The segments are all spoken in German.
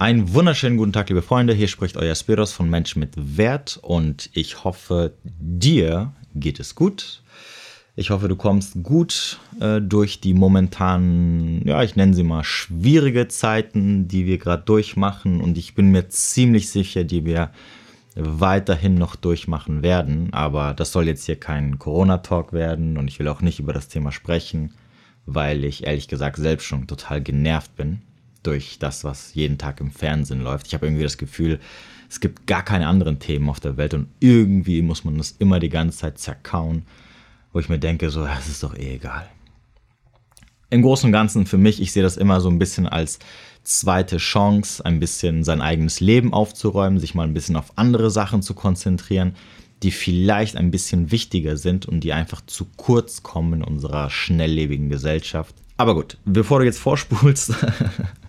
Einen wunderschönen guten Tag, liebe Freunde. Hier spricht euer Spiros von Mensch mit Wert und ich hoffe, dir geht es gut. Ich hoffe, du kommst gut äh, durch die momentanen, ja, ich nenne sie mal schwierige Zeiten, die wir gerade durchmachen und ich bin mir ziemlich sicher, die wir weiterhin noch durchmachen werden. Aber das soll jetzt hier kein Corona-Talk werden und ich will auch nicht über das Thema sprechen, weil ich ehrlich gesagt selbst schon total genervt bin durch das, was jeden Tag im Fernsehen läuft. Ich habe irgendwie das Gefühl, es gibt gar keine anderen Themen auf der Welt und irgendwie muss man das immer die ganze Zeit zerkauen, wo ich mir denke, so, es ist doch eh egal. Im Großen und Ganzen für mich, ich sehe das immer so ein bisschen als zweite Chance, ein bisschen sein eigenes Leben aufzuräumen, sich mal ein bisschen auf andere Sachen zu konzentrieren, die vielleicht ein bisschen wichtiger sind und die einfach zu kurz kommen in unserer schnelllebigen Gesellschaft. Aber gut, bevor du jetzt vorspulst,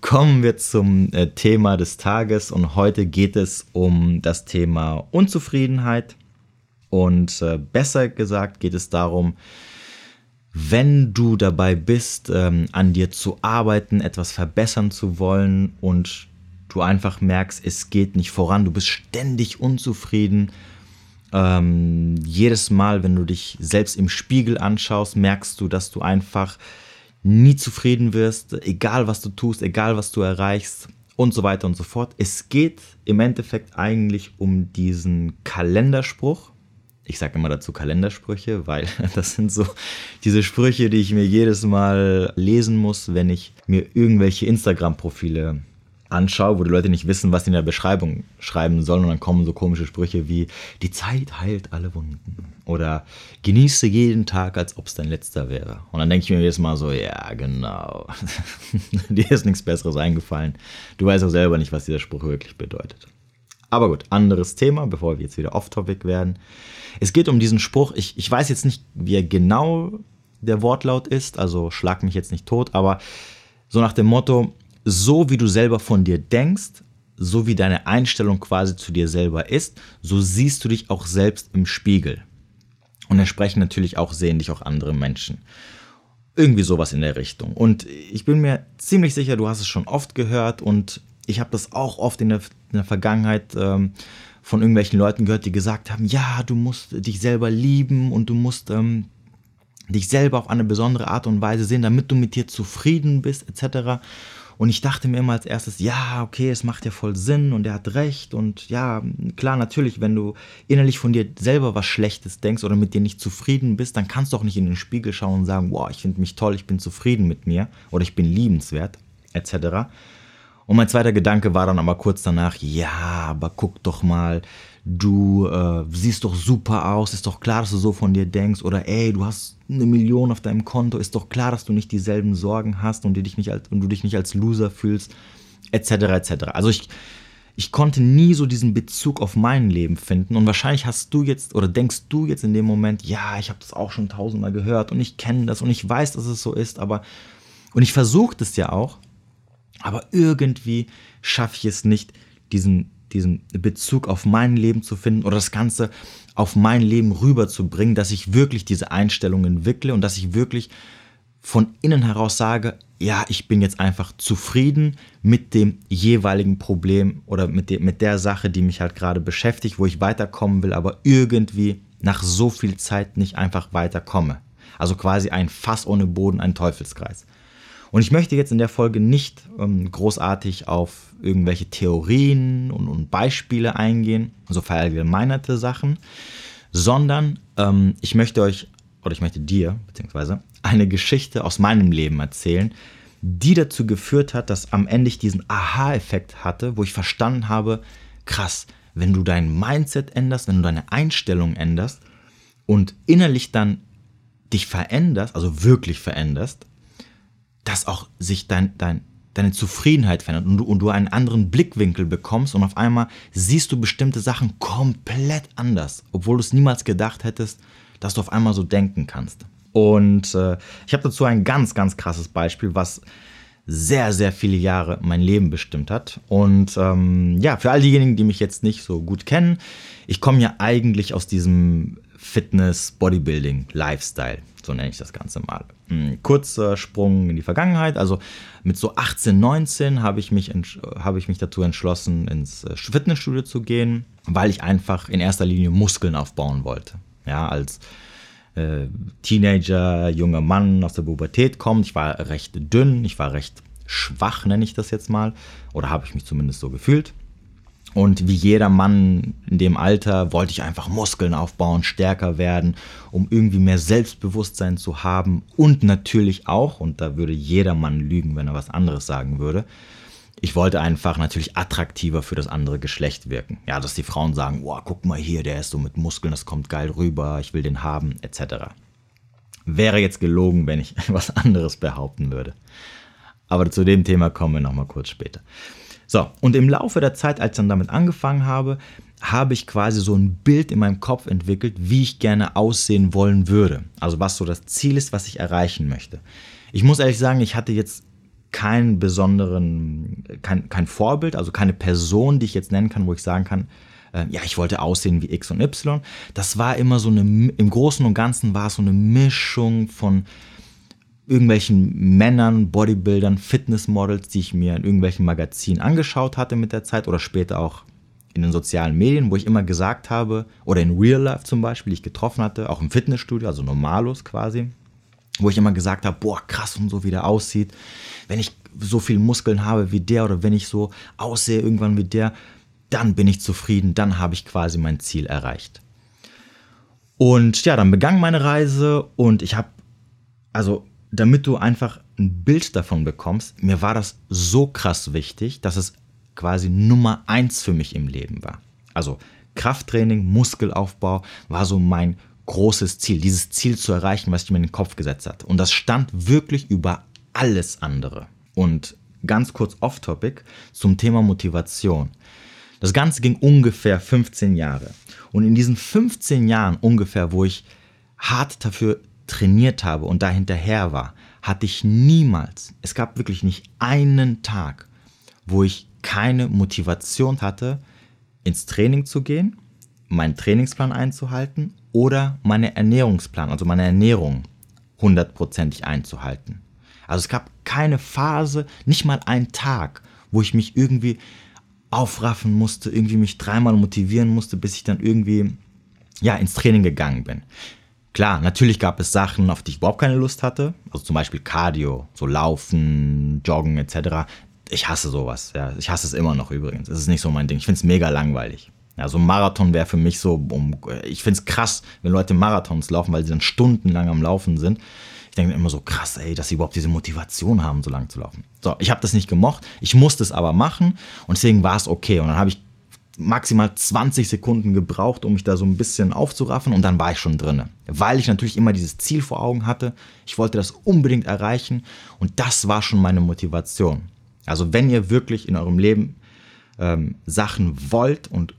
kommen wir zum äh, Thema des Tages und heute geht es um das Thema Unzufriedenheit und äh, besser gesagt geht es darum, wenn du dabei bist, ähm, an dir zu arbeiten, etwas verbessern zu wollen und du einfach merkst, es geht nicht voran, du bist ständig unzufrieden. Ähm, jedes Mal, wenn du dich selbst im Spiegel anschaust, merkst du, dass du einfach nie zufrieden wirst, egal was du tust, egal was du erreichst und so weiter und so fort. Es geht im Endeffekt eigentlich um diesen Kalenderspruch. Ich sage immer dazu Kalendersprüche, weil das sind so diese Sprüche, die ich mir jedes Mal lesen muss, wenn ich mir irgendwelche Instagram-Profile anschaue, wo die Leute nicht wissen, was sie in der Beschreibung schreiben sollen und dann kommen so komische Sprüche wie die Zeit heilt alle Wunden oder genieße jeden Tag, als ob es dein letzter wäre. Und dann denke ich mir jedes Mal so, ja genau, dir ist nichts Besseres eingefallen. Du weißt auch selber nicht, was dieser Spruch wirklich bedeutet. Aber gut, anderes Thema, bevor wir jetzt wieder off-topic werden. Es geht um diesen Spruch, ich, ich weiß jetzt nicht, wie er genau der Wortlaut ist, also schlag mich jetzt nicht tot, aber so nach dem Motto, so wie du selber von dir denkst, so wie deine Einstellung quasi zu dir selber ist, so siehst du dich auch selbst im Spiegel. Und entsprechend natürlich auch sehen dich auch andere Menschen. Irgendwie sowas in der Richtung. Und ich bin mir ziemlich sicher, du hast es schon oft gehört und ich habe das auch oft in der, in der Vergangenheit ähm, von irgendwelchen Leuten gehört, die gesagt haben, ja, du musst dich selber lieben und du musst ähm, dich selber auf eine besondere Art und Weise sehen, damit du mit dir zufrieden bist, etc. Und ich dachte mir immer als erstes, ja, okay, es macht ja voll Sinn und er hat recht. Und ja, klar, natürlich, wenn du innerlich von dir selber was Schlechtes denkst oder mit dir nicht zufrieden bist, dann kannst du auch nicht in den Spiegel schauen und sagen, wow, ich finde mich toll, ich bin zufrieden mit mir oder ich bin liebenswert, etc. Und mein zweiter Gedanke war dann aber kurz danach, ja, aber guck doch mal, du äh, siehst doch super aus, ist doch klar, dass du so von dir denkst. Oder ey, du hast eine Million auf deinem Konto, ist doch klar, dass du nicht dieselben Sorgen hast und, dich nicht als, und du dich nicht als Loser fühlst, etc. etc. Also ich, ich konnte nie so diesen Bezug auf mein Leben finden. Und wahrscheinlich hast du jetzt oder denkst du jetzt in dem Moment, ja, ich habe das auch schon tausendmal gehört und ich kenne das und ich weiß, dass es so ist, aber und ich versuche das ja auch, aber irgendwie schaffe ich es nicht, diesen diesen Bezug auf mein Leben zu finden oder das Ganze auf mein Leben rüberzubringen, dass ich wirklich diese Einstellung entwickle und dass ich wirklich von innen heraus sage, ja, ich bin jetzt einfach zufrieden mit dem jeweiligen Problem oder mit, de mit der Sache, die mich halt gerade beschäftigt, wo ich weiterkommen will, aber irgendwie nach so viel Zeit nicht einfach weiterkomme. Also quasi ein Fass ohne Boden, ein Teufelskreis. Und ich möchte jetzt in der Folge nicht ähm, großartig auf irgendwelche Theorien und, und, Beispiele eingehen, so verallgemeinerte Sachen, sondern ähm, ich möchte euch oder ich möchte dir beziehungsweise eine Geschichte aus meinem Leben erzählen, die dazu geführt hat, dass am Ende ich diesen Aha-Effekt hatte, wo ich verstanden habe, krass, wenn du dein Mindset änderst, wenn du deine Einstellung änderst und innerlich dann dich veränderst, also wirklich veränderst, dass auch sich dein, dein, deine Zufriedenheit verändert und du, und du einen anderen Blickwinkel bekommst und auf einmal siehst du bestimmte Sachen komplett anders, obwohl du es niemals gedacht hättest, dass du auf einmal so denken kannst. Und äh, ich habe dazu ein ganz, ganz krasses Beispiel, was sehr, sehr viele Jahre mein Leben bestimmt hat. Und ähm, ja, für all diejenigen, die mich jetzt nicht so gut kennen, ich komme ja eigentlich aus diesem Fitness, Bodybuilding, Lifestyle. So nenne ich das Ganze mal. Ein kurzer Sprung in die Vergangenheit. Also mit so 18, 19 habe ich, mich habe ich mich dazu entschlossen, ins äh, Fitnessstudio zu gehen, weil ich einfach in erster Linie Muskeln aufbauen wollte. Ja, als äh, Teenager, junger Mann aus der Pubertät kommt. Ich war recht dünn, ich war recht schwach, nenne ich das jetzt mal. Oder habe ich mich zumindest so gefühlt. Und wie jeder Mann in dem Alter wollte ich einfach Muskeln aufbauen, stärker werden, um irgendwie mehr Selbstbewusstsein zu haben. Und natürlich auch, und da würde jeder Mann lügen, wenn er was anderes sagen würde, ich wollte einfach natürlich attraktiver für das andere Geschlecht wirken. Ja, dass die Frauen sagen, wow, guck mal hier, der ist so mit Muskeln, das kommt geil rüber, ich will den haben, etc. Wäre jetzt gelogen, wenn ich was anderes behaupten würde. Aber zu dem Thema kommen wir nochmal kurz später. So, und im Laufe der Zeit, als ich dann damit angefangen habe, habe ich quasi so ein Bild in meinem Kopf entwickelt, wie ich gerne aussehen wollen würde. Also was so das Ziel ist, was ich erreichen möchte. Ich muss ehrlich sagen, ich hatte jetzt keinen besonderen, kein, kein Vorbild, also keine Person, die ich jetzt nennen kann, wo ich sagen kann, äh, ja, ich wollte aussehen wie X und Y. Das war immer so eine, im Großen und Ganzen war es so eine Mischung von irgendwelchen Männern, Bodybuildern, Fitnessmodels, die ich mir in irgendwelchen Magazinen angeschaut hatte mit der Zeit oder später auch in den sozialen Medien, wo ich immer gesagt habe, oder in Real Life zum Beispiel, die ich getroffen hatte, auch im Fitnessstudio, also Normalos quasi, wo ich immer gesagt habe, boah, krass und so wie der aussieht. Wenn ich so viel Muskeln habe wie der oder wenn ich so aussehe irgendwann wie der, dann bin ich zufrieden, dann habe ich quasi mein Ziel erreicht. Und ja, dann begann meine Reise und ich habe, also damit du einfach ein Bild davon bekommst, mir war das so krass wichtig, dass es quasi Nummer eins für mich im Leben war. Also Krafttraining, Muskelaufbau war so mein großes Ziel, dieses Ziel zu erreichen, was ich mir in den Kopf gesetzt habe. Und das stand wirklich über alles andere. Und ganz kurz off-topic zum Thema Motivation. Das Ganze ging ungefähr 15 Jahre. Und in diesen 15 Jahren ungefähr, wo ich hart dafür trainiert habe und da hinterher war, hatte ich niemals, es gab wirklich nicht einen Tag, wo ich keine Motivation hatte, ins Training zu gehen, meinen Trainingsplan einzuhalten oder meine Ernährungsplan, also meine Ernährung hundertprozentig einzuhalten. Also es gab keine Phase, nicht mal einen Tag, wo ich mich irgendwie aufraffen musste, irgendwie mich dreimal motivieren musste, bis ich dann irgendwie ja ins Training gegangen bin. Klar, natürlich gab es Sachen, auf die ich überhaupt keine Lust hatte, also zum Beispiel Cardio, so Laufen, Joggen etc. Ich hasse sowas, ja, ich hasse es immer noch übrigens. Es ist nicht so mein Ding. Ich finde es mega langweilig. Ja, so ein Marathon wäre für mich so, um, ich finde es krass, wenn Leute Marathons laufen, weil sie dann stundenlang am Laufen sind. Ich denke immer so krass, ey, dass sie überhaupt diese Motivation haben, so lang zu laufen. So, ich habe das nicht gemocht, ich musste es aber machen und deswegen war es okay. Und dann habe ich maximal 20 Sekunden gebraucht, um mich da so ein bisschen aufzuraffen und dann war ich schon drin. Weil ich natürlich immer dieses Ziel vor Augen hatte. Ich wollte das unbedingt erreichen und das war schon meine Motivation. Also wenn ihr wirklich in eurem Leben ähm, Sachen wollt und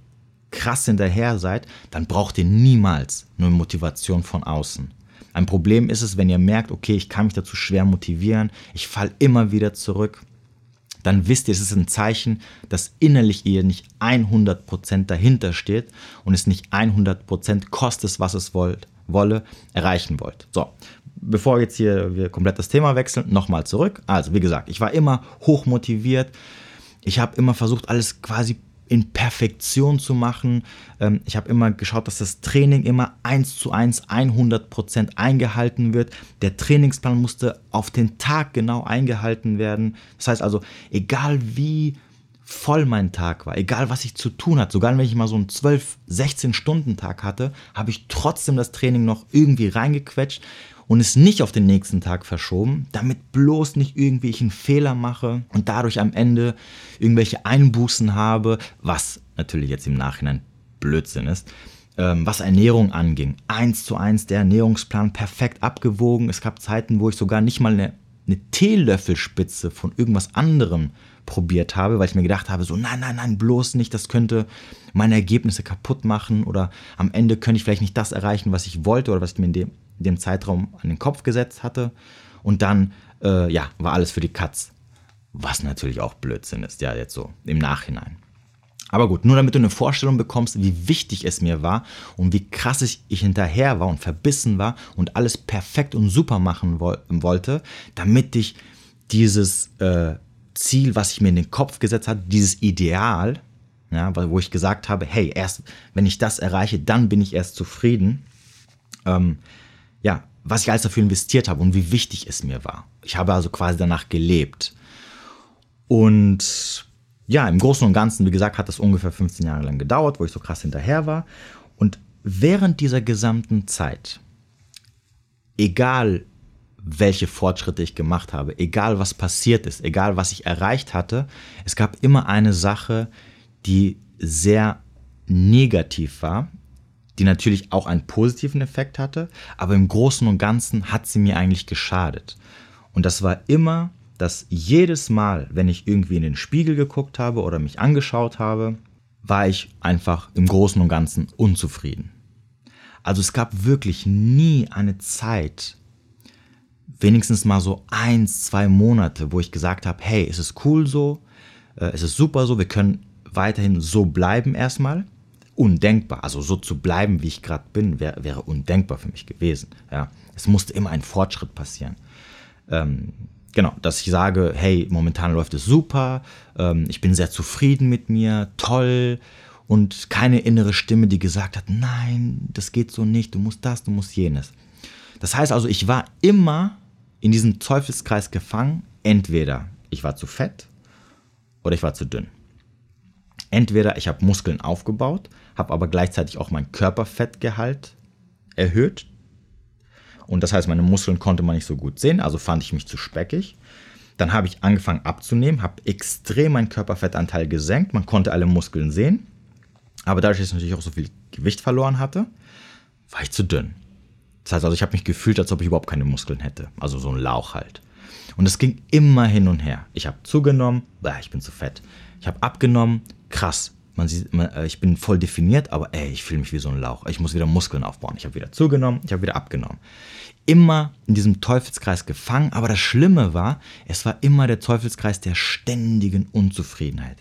krass hinterher seid, dann braucht ihr niemals eine Motivation von außen. Ein Problem ist es, wenn ihr merkt, okay, ich kann mich dazu schwer motivieren, ich falle immer wieder zurück, dann wisst ihr, es ist ein Zeichen, dass innerlich ihr nicht 100% dahinter steht und es nicht 100% kostet, was es wollt, wolle, erreichen wollt. So, bevor jetzt hier wir komplett das Thema wechseln, nochmal zurück. Also, wie gesagt, ich war immer hoch motiviert. Ich habe immer versucht, alles quasi in Perfektion zu machen. Ähm, ich habe immer geschaut, dass das Training immer 1 zu 1, 100 Prozent eingehalten wird. Der Trainingsplan musste auf den Tag genau eingehalten werden. Das heißt also, egal wie voll mein Tag war, egal was ich zu tun hatte, sogar wenn ich mal so einen 12, 16 Stunden Tag hatte, habe ich trotzdem das Training noch irgendwie reingequetscht und es nicht auf den nächsten Tag verschoben, damit bloß nicht irgendwie ich einen Fehler mache und dadurch am Ende irgendwelche Einbußen habe, was natürlich jetzt im Nachhinein Blödsinn ist. Ähm, was Ernährung anging, eins zu eins der Ernährungsplan perfekt abgewogen. Es gab Zeiten, wo ich sogar nicht mal eine, eine Teelöffelspitze von irgendwas anderem probiert habe, weil ich mir gedacht habe, so nein, nein, nein, bloß nicht, das könnte meine Ergebnisse kaputt machen oder am Ende könnte ich vielleicht nicht das erreichen, was ich wollte oder was ich mir in dem dem Zeitraum an den Kopf gesetzt hatte. Und dann, äh, ja, war alles für die Katz. was natürlich auch Blödsinn ist, ja, jetzt so im Nachhinein. Aber gut, nur damit du eine Vorstellung bekommst, wie wichtig es mir war und wie krass ich, hinterher war und verbissen war und alles perfekt und super machen wo wollte, damit ich dieses äh, Ziel, was ich mir in den Kopf gesetzt habe, dieses Ideal, ja, wo ich gesagt habe, hey, erst wenn ich das erreiche, dann bin ich erst zufrieden. Ähm, ja, was ich alles dafür investiert habe und wie wichtig es mir war. Ich habe also quasi danach gelebt. Und ja, im Großen und Ganzen, wie gesagt, hat das ungefähr 15 Jahre lang gedauert, wo ich so krass hinterher war. Und während dieser gesamten Zeit, egal welche Fortschritte ich gemacht habe, egal was passiert ist, egal was ich erreicht hatte, es gab immer eine Sache, die sehr negativ war, die natürlich auch einen positiven Effekt hatte, aber im Großen und Ganzen hat sie mir eigentlich geschadet. Und das war immer dass jedes Mal, wenn ich irgendwie in den Spiegel geguckt habe oder mich angeschaut habe, war ich einfach im Großen und Ganzen unzufrieden. Also es gab wirklich nie eine Zeit, wenigstens mal so eins, zwei Monate, wo ich gesagt habe, hey, es ist cool so, äh, es ist super so, wir können weiterhin so bleiben erstmal. Undenkbar, also so zu bleiben, wie ich gerade bin, wär, wäre undenkbar für mich gewesen. Ja, es musste immer ein Fortschritt passieren. Ähm, Genau, dass ich sage, hey, momentan läuft es super, ähm, ich bin sehr zufrieden mit mir, toll und keine innere Stimme, die gesagt hat, nein, das geht so nicht, du musst das, du musst jenes. Das heißt also, ich war immer in diesem Teufelskreis gefangen, entweder ich war zu fett oder ich war zu dünn. Entweder ich habe Muskeln aufgebaut, habe aber gleichzeitig auch mein Körperfettgehalt erhöht und das heißt, meine Muskeln konnte man nicht so gut sehen, also fand ich mich zu speckig. Dann habe ich angefangen abzunehmen, habe extrem meinen Körperfettanteil gesenkt, man konnte alle Muskeln sehen. Aber dadurch, dass ich natürlich auch so viel Gewicht verloren hatte, war ich zu dünn. Das heißt also, ich habe mich gefühlt, als ob ich überhaupt keine Muskeln hätte. Also so ein Lauch halt. Und es ging immer hin und her. Ich habe zugenommen, ich bin zu fett. Ich habe abgenommen, krass, man sieht, man, äh, ich bin voll definiert, aber ey, ich fühle mich wie so ein Lauch. Ich muss wieder Muskeln aufbauen. Ich habe wieder zugenommen, ich habe wieder abgenommen. Immer in diesem Teufelskreis gefangen, aber das Schlimme war, es war immer der Teufelskreis der ständigen Unzufriedenheit.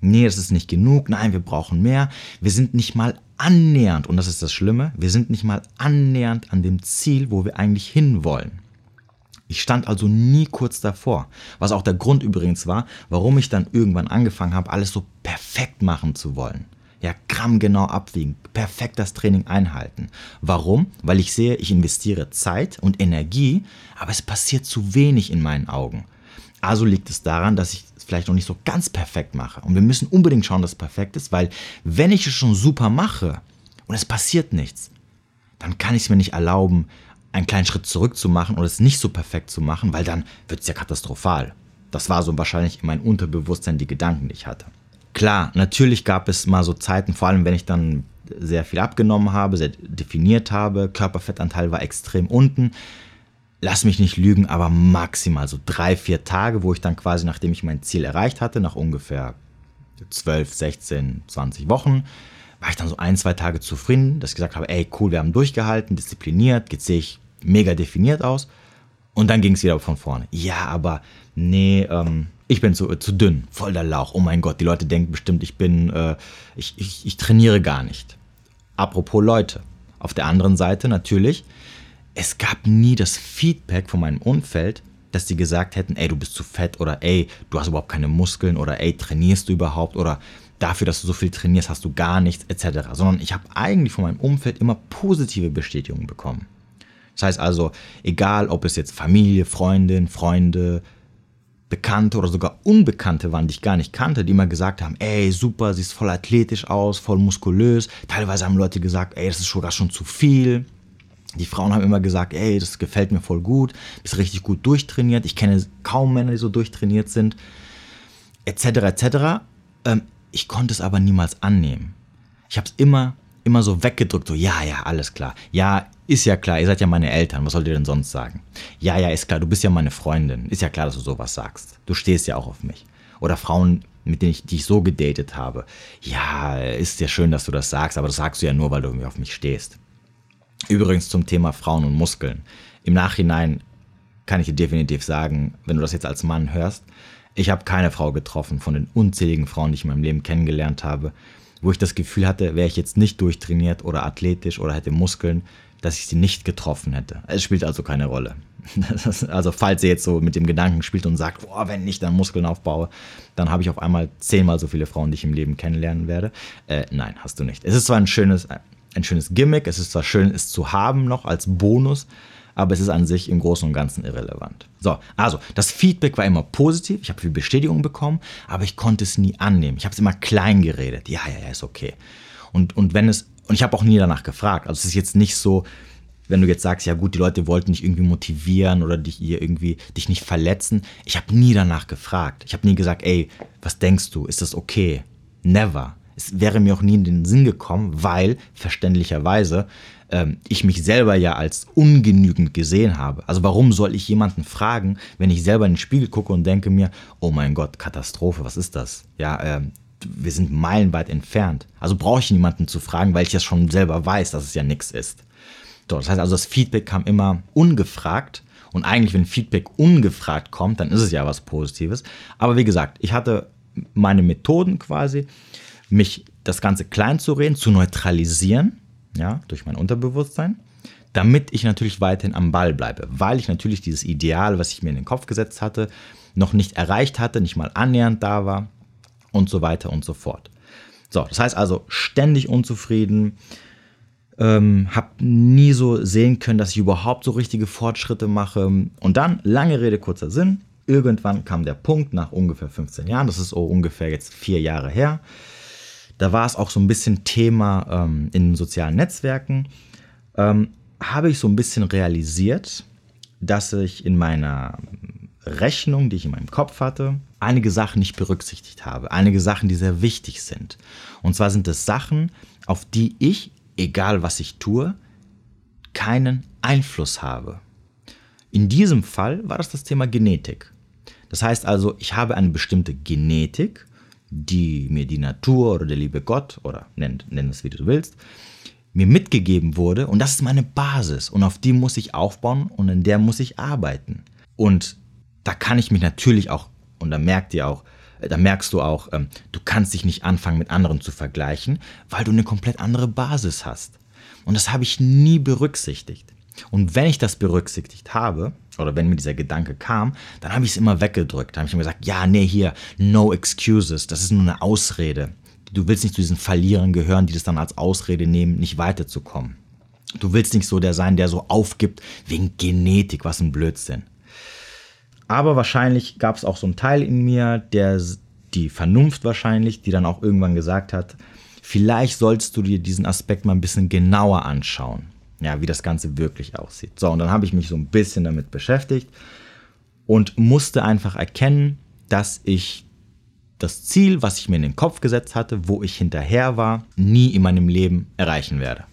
Nee, das ist nicht genug, nein, wir brauchen mehr. Wir sind nicht mal annähernd, und das ist das Schlimme, wir sind nicht mal annähernd an dem Ziel, wo wir eigentlich hinwollen. Ich stand also nie kurz davor, was auch der Grund übrigens war, warum ich dann irgendwann angefangen habe, alles so perfekt machen zu wollen. Ja, grammgenau abwiegen, perfekt das Training einhalten. Warum? Weil ich sehe, ich investiere Zeit und Energie, aber es passiert zu wenig in meinen Augen. Also liegt es daran, dass ich es vielleicht noch nicht so ganz perfekt mache. Und wir müssen unbedingt schauen, dass es perfekt ist, weil wenn ich es schon super mache und es passiert nichts, dann kann ich es mir nicht erlauben, einen kleinen Schritt zurück zu machen oder es nicht so perfekt zu machen, weil dann wird es ja katastrophal. Das war so wahrscheinlich in meinem Unterbewusstsein die Gedanken, die ich hatte. Klar, natürlich gab es mal so Zeiten, vor allem wenn ich dann sehr viel abgenommen habe, sehr definiert habe, Körperfettanteil war extrem unten. Lass mich nicht lügen, aber maximal so drei, vier Tage, wo ich dann quasi, nachdem ich mein Ziel erreicht hatte, nach ungefähr 12, 16, 20 Wochen, war ich dann so ein, zwei Tage zufrieden, dass ich gesagt habe, ey, cool, wir haben durchgehalten, diszipliniert, jetzt sehe ich mega definiert aus. Und dann ging es wieder von vorne. Ja, aber nee, ähm, ich bin zu, zu dünn, voll der Lauch. Oh mein Gott, die Leute denken bestimmt, ich bin, äh, ich, ich, ich trainiere gar nicht. Apropos Leute. Auf der anderen Seite natürlich, es gab nie das Feedback von meinem Umfeld, dass die gesagt hätten, ey, du bist zu fett oder ey, du hast überhaupt keine Muskeln oder ey, trainierst du überhaupt oder dafür, dass du so viel trainierst, hast du gar nichts, etc. Sondern ich habe eigentlich von meinem Umfeld immer positive Bestätigungen bekommen. Das heißt also, egal ob es jetzt Familie, Freundin, Freunde, Bekannte oder sogar Unbekannte waren, die ich gar nicht kannte, die immer gesagt haben, ey, super, siehst voll athletisch aus, voll muskulös. Teilweise haben Leute gesagt, ey, das ist sogar schon zu viel. Die Frauen haben immer gesagt, ey, das gefällt mir voll gut, bist richtig gut durchtrainiert. Ich kenne kaum Männer, die so durchtrainiert sind, etc. etc. Ähm, ich konnte es aber niemals annehmen. Ich habe es immer, immer so weggedrückt, so ja, ja, alles klar. Ja, ist ja klar, ihr seid ja meine Eltern, was sollt ihr denn sonst sagen? Ja, ja, ist klar, du bist ja meine Freundin. Ist ja klar, dass du sowas sagst. Du stehst ja auch auf mich. Oder Frauen, mit denen ich, die ich so gedatet habe. Ja, ist ja schön, dass du das sagst, aber das sagst du ja nur, weil du irgendwie auf mich stehst. Übrigens zum Thema Frauen und Muskeln. Im Nachhinein kann ich dir definitiv sagen, wenn du das jetzt als Mann hörst, Ich habe keine Frau getroffen von den unzähligen Frauen, die ich in meinem Leben kennengelernt habe, wo ich das Gefühl hatte, wäre ich jetzt nicht durchtrainiert oder athletisch oder hätte Muskeln, dass ich sie nicht getroffen hätte. Es spielt also keine Rolle. also falls ihr jetzt so mit dem Gedanken spielt und sagt, boah, wenn ich dann Muskeln aufbaue, dann habe ich auf einmal zehnmal so viele Frauen, die ich im Leben kennenlernen werde. Äh, nein, hast du nicht. Es ist zwar ein schönes, ein schönes Gimmick, es ist zwar schön, es zu haben noch als Bonus, aber es ist an sich im Großen und Ganzen irrelevant. So, also das Feedback war immer positiv, ich habe viel Bestätigung bekommen, aber ich konnte es nie annehmen. Ich habe es immer klein geredet. Ja, ja, ja, ist okay. Und, und wenn es, und ich habe auch nie danach gefragt. Also es ist jetzt nicht so, wenn du jetzt sagst, ja gut, die Leute wollten dich irgendwie motivieren oder dich hier irgendwie dich nicht verletzen. Ich habe nie danach gefragt. Ich habe nie gesagt, ey, was denkst du? Ist das okay? Never. Es wäre mir auch nie in den Sinn gekommen, weil verständlicherweise ähm, ich mich selber ja als ungenügend gesehen habe. Also warum soll ich jemanden fragen, wenn ich selber in den Spiegel gucke und denke mir, oh mein Gott, Katastrophe, was ist das? Ja, ähm, wir sind meilenweit entfernt. Also brauche ich niemanden zu fragen, weil ich ja schon selber weiß, dass es ja nichts ist. So, das heißt also, das Feedback kam immer ungefragt. Und eigentlich, wenn Feedback ungefragt kommt, dann ist es ja was Positives. Aber wie gesagt, ich hatte meine Methoden quasi, mich das Ganze klein zu reden, zu neutralisieren, ja, durch mein Unterbewusstsein, damit ich natürlich weiterhin am Ball bleibe, weil ich natürlich dieses Ideal, was ich mir in den Kopf gesetzt hatte, noch nicht erreicht hatte, nicht mal annähernd da war und so weiter und so fort. So, das heißt also ständig unzufrieden, ähm, habe nie so sehen können, dass ich überhaupt so richtige Fortschritte mache. Und dann, lange Rede, kurzer Sinn, irgendwann kam der Punkt nach ungefähr 15 Jahren, das ist oh, ungefähr jetzt vier Jahre her, da war es auch so ein bisschen Thema ähm, in sozialen Netzwerken, ähm, habe ich so ein bisschen realisiert, dass ich in meiner Rechnung, die ich in meinem Kopf hatte, einige Sachen nicht berücksichtigt habe. Einige Sachen, die sehr wichtig sind. Und zwar sind es Sachen, auf die ich, egal was ich tue, keinen Einfluss habe. In diesem Fall war das das Thema Genetik. Das heißt also, ich habe eine bestimmte Genetik, die mir die Natur oder der liebe Gott oder nenn, nenn es wie du willst, mir mitgegeben wurde und das ist meine Basis und auf die muss ich aufbauen und in der muss ich arbeiten. Und da kann ich mich natürlich auch, und da merkt ihr auch, da merkst du auch, ähm, du kannst dich nicht anfangen mit anderen zu vergleichen, weil du eine komplett andere Basis hast. Und das habe ich nie berücksichtigt. Und wenn ich das berücksichtigt habe, oder wenn mir dieser Gedanke kam, dann habe ich es immer weggedrückt. Da habe ich immer gesagt, ja, nee, hier, no excuses, das ist nur eine Ausrede. Du willst nicht zu diesen Verlierern gehören, die das dann als Ausrede nehmen, nicht weiterzukommen. Du willst nicht so der sein, der so aufgibt wegen Genetik, was ein Blödsinn. Aber wahrscheinlich gab es auch so einen Teil in mir, der die Vernunft wahrscheinlich, die dann auch irgendwann gesagt hat, vielleicht sollst du dir diesen Aspekt mal ein bisschen genauer anschauen ja, wie das Ganze wirklich aussieht. So, und dann habe ich mich so ein bisschen damit beschäftigt und musste einfach erkennen, dass ich das Ziel, was ich mir in den Kopf gesetzt hatte, wo ich hinterher war, nie in meinem Leben erreichen werde.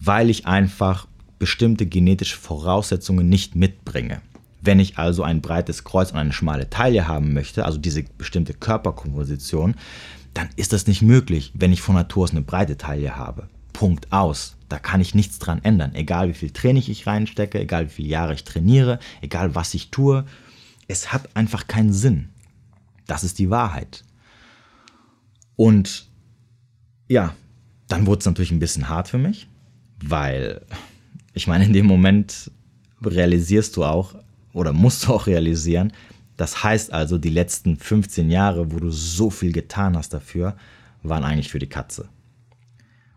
Weil ich einfach bestimmte genetische Voraussetzungen nicht mitbringe. Wenn ich also ein breites Kreuz und eine schmale Taille haben möchte, also diese bestimmte Körperkomposition, dann ist das nicht möglich, wenn ich von Natur aus eine breite Taille habe. Punkt aus. Da kann ich nichts dran ändern. Egal wie viel Training ich reinstecke, egal wie viele Jahre ich trainiere, egal was ich tue. Es hat einfach keinen Sinn. Das ist die Wahrheit. Und ja, dann wurde es natürlich ein bisschen hart für mich, weil ich meine, in dem Moment realisierst du auch oder musst du auch realisieren, das heißt also, die letzten 15 Jahre, wo du so viel getan hast dafür, waren eigentlich für die Katze.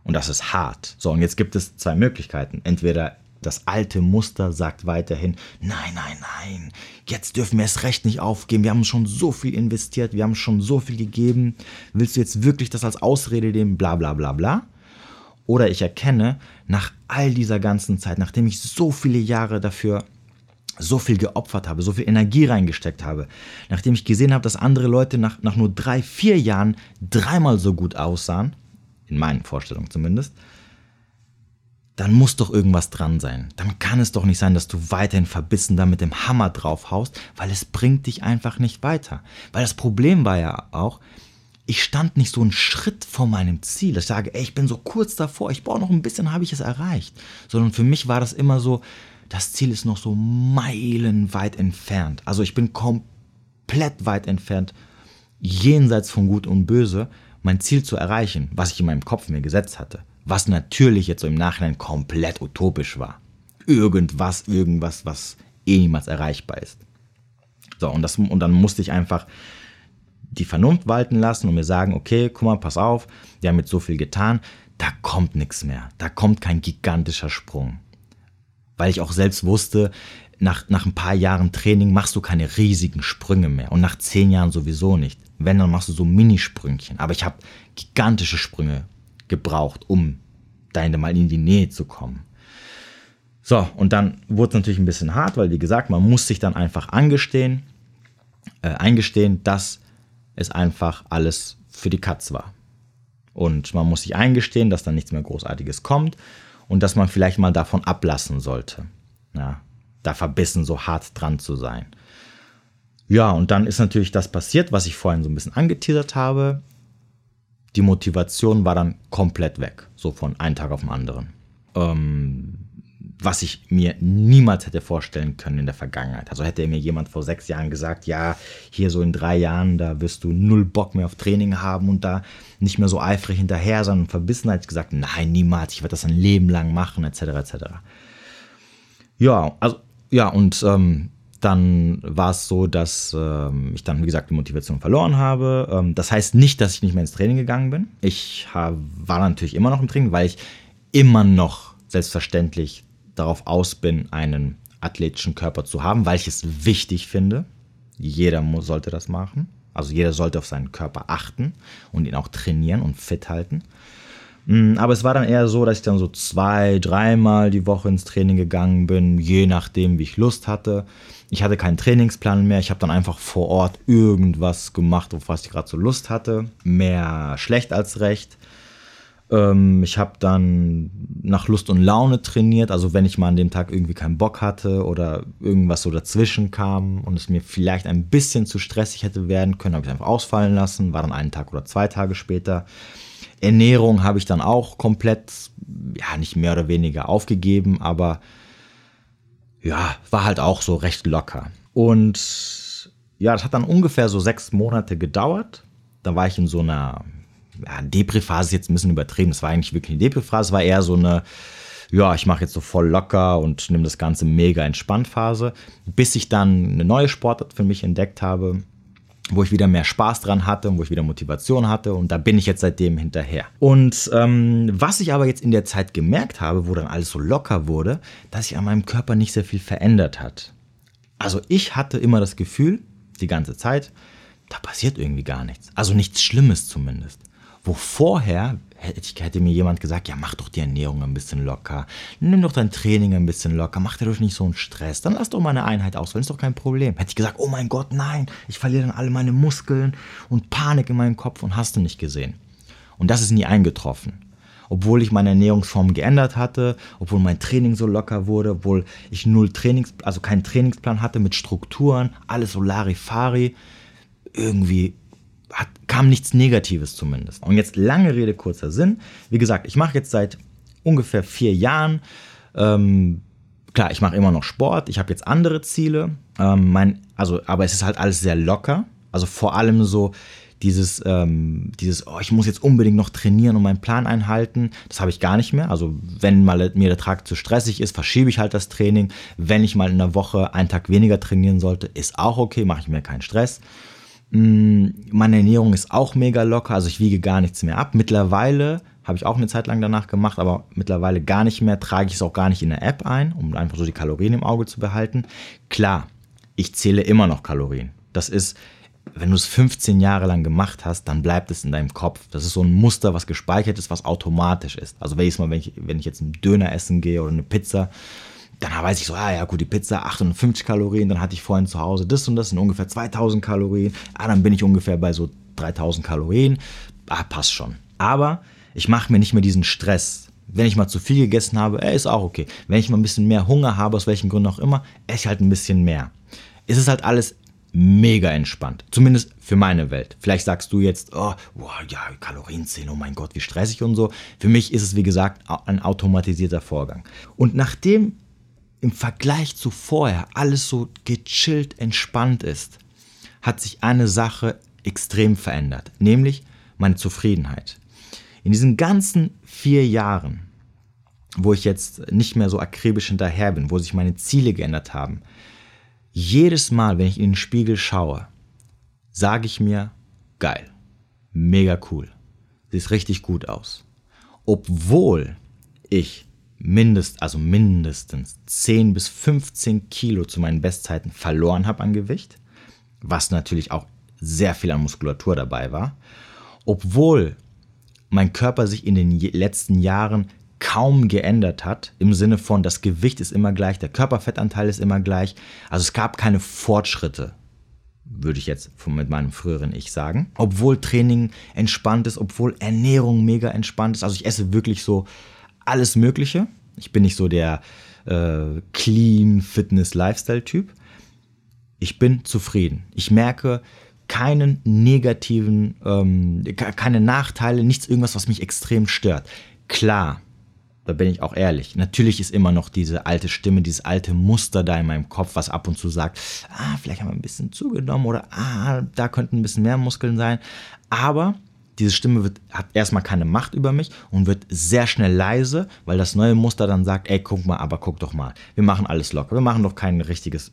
Und das ist hart. So, und jetzt gibt es zwei Möglichkeiten. Entweder das alte Muster sagt weiterhin, nein, nein, nein, jetzt dürfen wir es recht nicht aufgeben, wir haben schon so viel investiert, wir haben schon so viel gegeben, willst du jetzt wirklich das als Ausrede nehmen, bla bla bla bla? Oder ich erkenne, nach all dieser ganzen Zeit, nachdem ich so viele Jahre dafür so viel geopfert habe, so viel Energie reingesteckt habe, nachdem ich gesehen habe, dass andere Leute nach, nach nur drei, vier Jahren dreimal so gut aussahen, in meinen Vorstellungen zumindest, dann muss doch irgendwas dran sein. Dann kann es doch nicht sein, dass du weiterhin verbissen da mit dem Hammer draufhaust, weil es bringt dich einfach nicht weiter. Weil das Problem war ja auch, ich stand nicht so einen Schritt vor meinem Ziel. Ich sage, ey, ich bin so kurz davor, ich brauche noch ein bisschen, habe ich es erreicht. Sondern für mich war das immer so, das Ziel ist noch so meilenweit entfernt. Also ich bin komplett weit entfernt, jenseits von Gut und Böse, mein Ziel zu erreichen, was ich in meinem Kopf mir gesetzt hatte. Was natürlich jetzt so im Nachhinein komplett utopisch war. Irgendwas, irgendwas, was eh niemals erreichbar ist. So, und, das, und dann musste ich einfach die Vernunft walten lassen und mir sagen, okay, guck mal, pass auf, wir haben jetzt so viel getan, da kommt nichts mehr. Da kommt kein gigantischer Sprung. Weil ich auch selbst wusste, nach, nach ein paar Jahren Training machst du keine riesigen Sprünge mehr. Und nach zehn Jahren sowieso nicht. Wenn, dann machst du so Minisprüngchen. Aber ich habe gigantische Sprünge gebraucht, um da mal in die Nähe zu kommen. So, und dann wurde es natürlich ein bisschen hart, weil wie gesagt, man muss sich dann einfach angestehen, äh, eingestehen, dass es einfach alles für die Katz war. Und man muss sich eingestehen, dass dann nichts mehr Großartiges kommt und dass man vielleicht mal davon ablassen sollte. Ja, da verbissen so hart dran zu sein. Ja, und dann ist natürlich das passiert, was ich vorhin so ein bisschen angeteasert habe. Die Motivation war dann komplett weg, so von einem Tag auf den anderen. Ähm, was ich mir niemals hätte vorstellen können in der Vergangenheit. Also hätte mir jemand vor sechs Jahren gesagt, ja, hier so in drei Jahren, da wirst du null Bock mehr auf Training haben und da nicht mehr so eifrig hinterher und verbissen, ich gesagt, nein, niemals, ich werde das ein Leben lang machen, etc., etc. Ja, also, ja, und ähm, dann war es so, dass ähm, ich dann, wie gesagt, die Motivation verloren habe. Ähm, das heißt nicht, dass ich nicht mehr ins Training gegangen bin. Ich hab, war natürlich immer noch im Training, weil ich immer noch selbstverständlich darauf aus bin, einen athletischen Körper zu haben, weil ich es wichtig finde. Jeder muss, sollte das machen. Also jeder sollte auf seinen Körper achten und ihn auch trainieren und fit halten. Mm, aber es war dann eher so, dass ich dann so zwei, dreimal die Woche ins Training gegangen bin, je nachdem, wie ich Lust hatte. Ich hatte keinen Trainingsplan mehr. Ich habe dann einfach vor Ort irgendwas gemacht, auf was ich gerade so Lust hatte. Mehr schlecht als recht. Ähm, ich habe dann nach Lust und Laune trainiert, also wenn ich mal an dem Tag irgendwie keinen Bock hatte oder irgendwas so dazwischen kam und es mir vielleicht ein bisschen zu stressig hätte werden können, habe ich einfach ausfallen lassen, war dann einen Tag oder zwei Tage später. Ernährung habe ich dann auch komplett, ja, nicht mehr oder weniger aufgegeben, aber ja, war halt auch so recht locker. Und ja, das hat dann ungefähr so sechs Monate gedauert. Da war ich in so einer ja, Depri-Phase ist jetzt ein bisschen übertrieben. Das war eigentlich wirklich eine Depri-Phase. Es war eher so eine, ja, ich mache jetzt so voll locker und nehme das Ganze mega entspannt Phase, bis ich dann eine neue Sportart für mich entdeckt habe, wo ich wieder mehr Spaß dran hatte und wo ich wieder Motivation hatte und da bin ich jetzt seitdem hinterher. Und ähm, was ich aber jetzt in der Zeit gemerkt habe, wo dann alles so locker wurde, dass sich an meinem Körper nicht sehr viel verändert hat. Also ich hatte immer das Gefühl, die ganze Zeit, da passiert irgendwie gar nichts. Also nichts Schlimmes zumindest. Wo vorher hätte mir jemand gesagt, ja, mach doch die Ernährung ein bisschen locker, nimm doch dein Training ein bisschen locker, mach dir doch nicht so einen Stress, dann lass doch mal eine Einheit ausfallen, ist doch kein Problem. Hätte ich gesagt, oh mein Gott, nein, ich verliere dann alle meine Muskeln und Panik in meinem Kopf und hast du nicht gesehen. Und das ist nie eingetroffen. Obwohl ich meine Ernährungsform geändert hatte, obwohl mein Training so locker wurde, obwohl ich null Trainings, also keinen Trainingsplan hatte mit Strukturen, alles so Larifari, irgendwie hat, kam nichts Negatives zumindest. Und jetzt lange Rede, kurzer Sinn. Wie gesagt, ich mache jetzt seit ungefähr vier Jahren, ähm, klar, ich mache immer noch Sport, ich habe jetzt andere Ziele, ähm, mein, also, aber es ist halt alles sehr locker. Also vor allem so dieses, ähm, dieses, oh, ich muss jetzt unbedingt noch trainieren und meinen Plan einhalten, das habe ich gar nicht mehr. Also wenn mal mir der Tag zu stressig ist, verschiebe ich halt das Training. Wenn ich mal in der Woche einen Tag weniger trainieren sollte, ist auch okay, mache ich mir keinen Stress. Mm, meine Ernährung ist auch mega locker, also ich wiege gar nichts mehr ab. Mittlerweile habe ich auch eine Zeit lang danach gemacht, aber mittlerweile gar nicht mehr, trage ich es auch gar nicht in der App ein, um einfach so die Kalorien im Auge zu behalten. Klar, ich zähle immer noch Kalorien. Das ist, wenn du es 15 Jahre lang gemacht hast, dann bleibt es in deinem Kopf. Das ist so ein Muster, was gespeichert ist, was automatisch ist. Also ich, mal, wenn ich, wenn ich jetzt einen Döner essen gehe oder eine Pizza, dann weiß ich so, ah ja, gut, die Pizza 850 Kalorien, dann hatte ich vorhin zu Hause das und das sind ungefähr 2000 Kalorien. Ah, dann bin ich ungefähr bei so 3000 Kalorien. Ah, passt schon. Aber ich mache mir nicht mehr diesen Stress. Wenn ich mal zu viel gegessen habe, äh, ist auch okay. Wenn ich mal ein bisschen mehr Hunger habe, aus welchen Gründen auch immer, esse ich halt ein bisschen mehr. Es ist halt alles mega entspannt. Zumindest für meine Welt. Vielleicht sagst du jetzt, oh, wow, ja, Kalorienzählen, oh mein Gott, wie stressig und so. Für mich ist es, wie gesagt, ein automatisierter Vorgang. Und nachdem im Vergleich zu vorher alles so gechillt, entspannt ist, hat sich eine Sache extrem verändert, nämlich meine Zufriedenheit. In diesen ganzen vier Jahren, wo ich jetzt nicht mehr so akribisch hinterher bin, wo sich meine Ziele geändert haben, jedes Mal, wenn ich in den Spiegel schaue, sage ich mir, geil, mega cool, sieht richtig gut aus. Obwohl ich mindest, also mindestens 10 bis 15 Kilo zu meinen Bestzeiten verloren habe an Gewicht, was natürlich auch sehr viel an Muskulatur dabei war, obwohl mein Körper sich in den letzten Jahren kaum geändert hat, im Sinne von das Gewicht ist immer gleich, der Körperfettanteil ist immer gleich, also es gab keine Fortschritte, würde ich jetzt mit meinem früheren Ich sagen. Obwohl Training entspannt ist, obwohl Ernährung mega entspannt ist, also ich esse wirklich so alles Mögliche. Ich bin nicht so der äh, Clean Fitness Lifestyle Typ. Ich bin zufrieden. Ich merke, keinen negativen, ähm, keine Nachteile, nichts irgendwas, was mich extrem stört. Klar, da bin ich auch ehrlich. Natürlich ist immer noch diese alte Stimme, dieses alte Muster da in meinem Kopf, was ab und zu sagt, ah, vielleicht haben wir ein bisschen zugenommen oder ah, da könnten ein bisschen mehr Muskeln sein. Aber diese Stimme wird, hat erstmal keine Macht über mich und wird sehr schnell leise, weil das neue Muster dann sagt, ey, guck mal, aber guck doch mal, wir machen alles locker, wir machen doch kein richtiges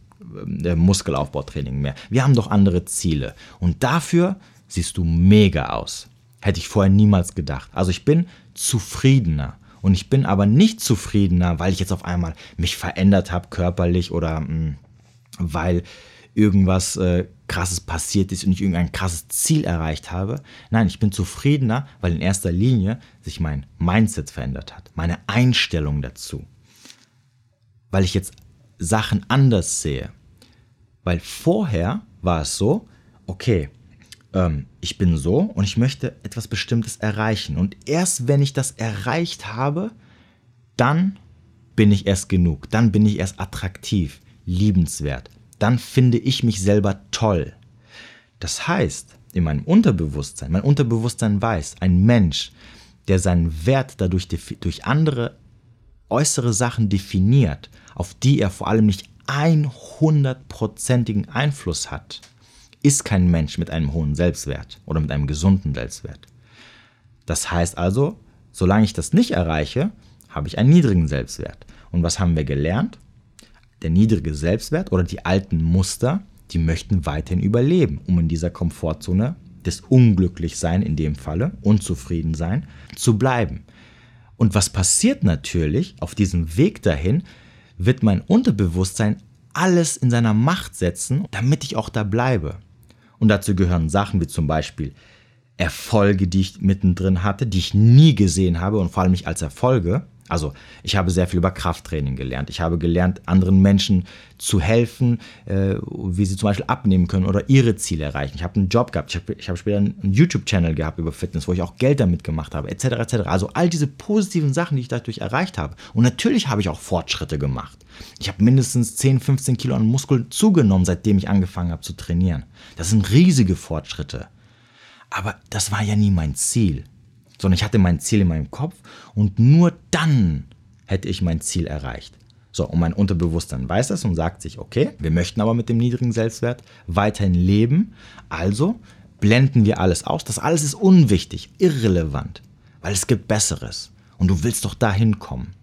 äh, Muskelaufbautraining mehr. Wir haben doch andere Ziele. Und dafür siehst du mega aus. Hätte ich vorher niemals gedacht. Also ich bin zufriedener. Und ich bin aber nicht zufriedener, weil ich jetzt auf einmal mich verändert habe körperlich oder mh, hm, weil irgendwas äh, krasses passiert ist und ich irgendein krasses Ziel erreicht habe. Nein, ich bin zufriedener, weil in erster Linie sich mein Mindset verändert hat, meine Einstellung dazu. Weil ich jetzt Sachen anders sehe. Weil vorher war es so, okay, ähm, ich bin so und ich möchte etwas Bestimmtes erreichen. Und erst wenn ich das erreicht habe, dann bin ich erst genug, dann bin ich erst attraktiv, liebenswert, dann finde ich mich selber toll. Das heißt, in meinem Unterbewusstsein, mein Unterbewusstsein weiß, ein Mensch, der seinen Wert dadurch durch andere äußere Sachen definiert, auf die er vor allem nicht 100%igen Einfluss hat, ist kein Mensch mit einem hohen Selbstwert oder mit einem gesunden Selbstwert. Das heißt also, solange ich das nicht erreiche, habe ich einen niedrigen Selbstwert. Und was haben wir gelernt? Der niedrige Selbstwert oder die alten Muster, die möchten weiterhin überleben, um in dieser Komfortzone des Unglücklichsein in dem Falle, Unzufriedensein, zu bleiben. Und was passiert natürlich auf diesem Weg dahin, wird mein Unterbewusstsein alles in seiner Macht setzen, damit ich auch da bleibe. Und dazu gehören Sachen wie zum Beispiel Erfolge, die ich mittendrin hatte, die ich nie gesehen habe und vor allem nicht als Erfolge, also ich habe sehr viel über Krafttraining gelernt. Ich habe gelernt, anderen Menschen zu helfen, äh, wie sie zum Beispiel abnehmen können oder ihre Ziele erreichen. Ich habe einen Job gehabt. Ich habe ich hab später einen YouTube-Channel gehabt über Fitness, wo ich auch Geld damit gemacht habe, etc. etc. Also all diese positiven Sachen, die ich dadurch erreicht habe. Und natürlich habe ich auch Fortschritte gemacht. Ich habe mindestens 10, 15 Kilo an Muskeln zugenommen, seitdem ich angefangen habe zu trainieren. Das sind riesige Fortschritte. Aber das war ja nie mein Ziel sondern ich hatte mein Ziel in meinem Kopf und nur dann hätte ich mein Ziel erreicht. So, und mein Unterbewusstsein weiß das und sagt sich, okay, wir möchten aber mit dem niedrigen Selbstwert weiterhin leben, also blenden wir alles aus. Das alles ist unwichtig, irrelevant, weil es gibt Besseres und du willst doch dahin kommen.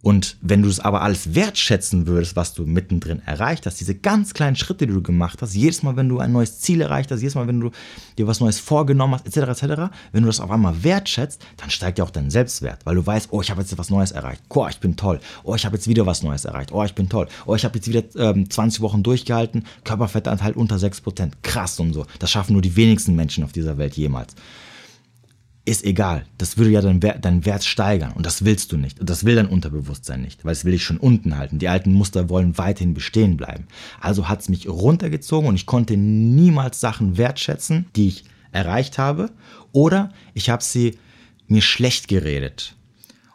Und wenn du es aber alles wertschätzen würdest, was du mittendrin erreicht hast, diese ganz kleinen Schritte, die du gemacht hast, jedes Mal, wenn du ein neues Ziel erreicht hast, jedes Mal, wenn du dir was Neues vorgenommen hast, etc., etc., wenn du das auf einmal wertschätzt, dann steigt ja auch dein Selbstwert, weil du weißt, oh, ich habe jetzt was Neues erreicht, oh, ich bin toll, oh, ich habe jetzt wieder was Neues erreicht, oh, ich bin toll, oh, ich habe jetzt wieder ähm, 20 Wochen durchgehalten, Körperfettanteil unter 6%, krass und so. Das schaffen nur die wenigsten Menschen auf dieser Welt jemals ist egal. Das würde ja deinen Wert, deinen Wert steigern und das willst du nicht. Und das will dein Unterbewusstsein nicht, weil es will ich schon unten halten. Die alten Muster wollen weiterhin bestehen bleiben. Also hat es mich runtergezogen und ich konnte niemals Sachen wertschätzen, die ich erreicht habe oder ich habe sie mir schlecht geredet.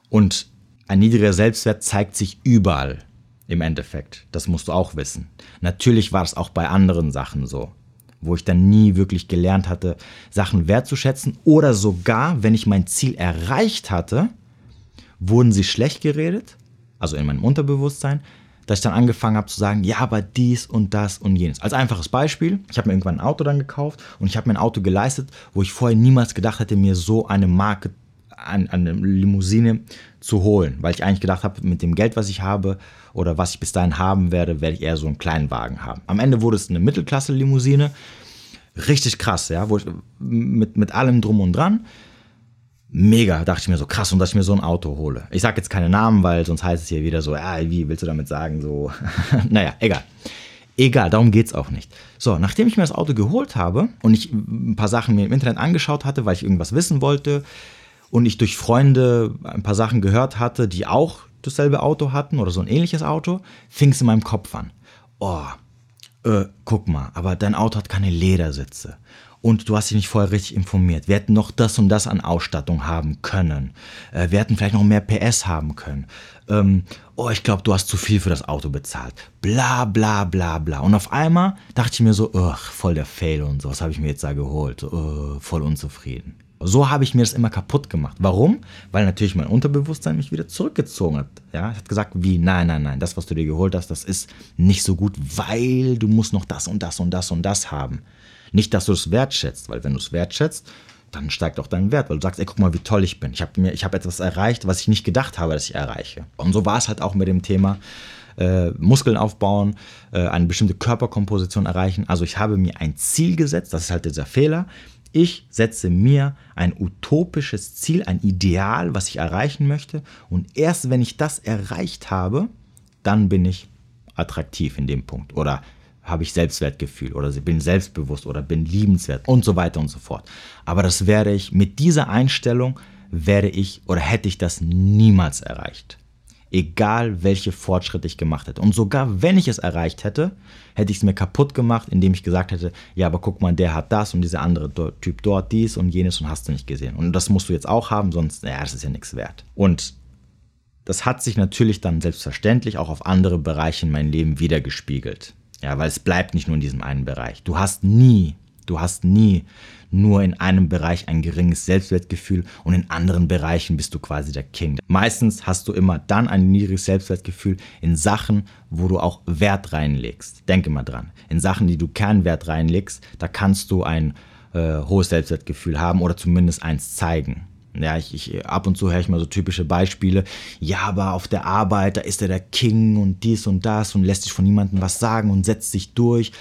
Und ein niedriger Selbstwert zeigt sich überall im Endeffekt. Das musst du auch wissen. Natürlich war es auch bei anderen Sachen so wo ich dann nie wirklich gelernt hatte, Sachen wertzuschätzen. Oder sogar, wenn ich mein Ziel erreicht hatte, wurden sie schlecht geredet, also in meinem Unterbewusstsein, dass ich dann angefangen habe zu sagen, ja, aber dies und das und jenes. Als einfaches Beispiel, ich habe mir irgendwann ein Auto dann gekauft und ich habe mir ein Auto geleistet, wo ich vorher niemals gedacht hätte, mir so eine Marke, eine Limousine zu holen, weil ich eigentlich gedacht habe, mit dem Geld, was ich habe oder was ich bis dahin haben werde, werde ich eher so einen kleinen Wagen haben. Am Ende wurde es eine Mittelklasse-Limousine, richtig krass, ja, ich, mit, mit allem drum und dran mega, dachte ich mir so, krass, und dass ich mir so ein Auto hole. Ich sage jetzt keine Namen, weil sonst heißt es hier wieder so, ja, wie willst du damit sagen, so, naja, egal. Egal, darum geht es auch nicht. So, nachdem ich mir das Auto geholt habe und ich ein paar Sachen mir im Internet angeschaut hatte, weil ich irgendwas wissen wollte und ich durch Freunde ein paar Sachen gehört hatte, die auch dasselbe Auto hatten oder so ein ähnliches Auto, fing es in meinem Kopf an. Oh, äh, guck mal, aber dein Auto hat keine Ledersitze und du hast dich nicht vorher richtig informiert. Wir hätten noch das und das an Ausstattung haben können. Äh, wir hätten vielleicht noch mehr PS haben können. Ähm, oh, ich glaube, du hast zu viel für das Auto bezahlt. Bla bla bla bla. Und auf einmal dachte ich mir so, voll der Fail und so, was habe ich mir jetzt da geholt? So, uh, voll unzufrieden. So habe ich mir das immer kaputt gemacht. Warum? Weil natürlich mein Unterbewusstsein mich wieder zurückgezogen hat. Ja, es hat gesagt, wie, nein, nein, nein, das, was du dir geholt hast, das ist nicht so gut, weil du musst noch das und das und das und das haben. Nicht, dass du es wertschätzt, weil wenn du es wertschätzt, dann steigt auch dein Wert, weil du sagst, ey, guck mal, wie toll ich bin. Ich habe hab etwas erreicht, was ich nicht gedacht habe, dass ich erreiche. Und so war es halt auch mit dem Thema äh, Muskeln aufbauen, äh, eine bestimmte Körperkomposition erreichen. Also ich habe mir ein Ziel gesetzt, das ist halt dieser Fehler. Ich setze mir ein utopisches Ziel, ein Ideal, was ich erreichen möchte. Und erst wenn ich das erreicht habe, dann bin ich attraktiv in dem Punkt. Oder habe ich Selbstwertgefühl oder bin selbstbewusst oder bin liebenswert und so weiter und so fort. Aber das werde ich mit dieser Einstellung werde ich oder hätte ich das niemals erreicht. Egal welche Fortschritte ich gemacht hätte. Und sogar wenn ich es erreicht hätte, hätte ich es mir kaputt gemacht, indem ich gesagt hätte, ja, aber guck mal, der hat das und dieser andere Typ dort dies und jenes und hast du nicht gesehen. Und das musst du jetzt auch haben, sonst, naja, das ist ja nichts wert. Und das hat sich natürlich dann selbstverständlich auch auf andere Bereiche in meinem Leben wiedergespiegelt. Ja, weil es bleibt nicht nur in diesem einen Bereich. Du hast nie, du hast nie nur in einem Bereich ein geringes Selbstwertgefühl und in anderen Bereichen bist du quasi der King. Meistens hast du immer dann ein niedriges Selbstwertgefühl in Sachen, wo du auch Wert reinlegst. Denke mal dran. In Sachen, die du Kernwert reinlegst, da kannst du ein äh, hohes Selbstwertgefühl haben oder zumindest eins zeigen. Ja, ich, ich, ab und zu höre ich mal so typische Beispiele. Ja, aber auf der Arbeit, da ist er der King und dies und das und lässt sich von niemandem was sagen und setzt sich durch,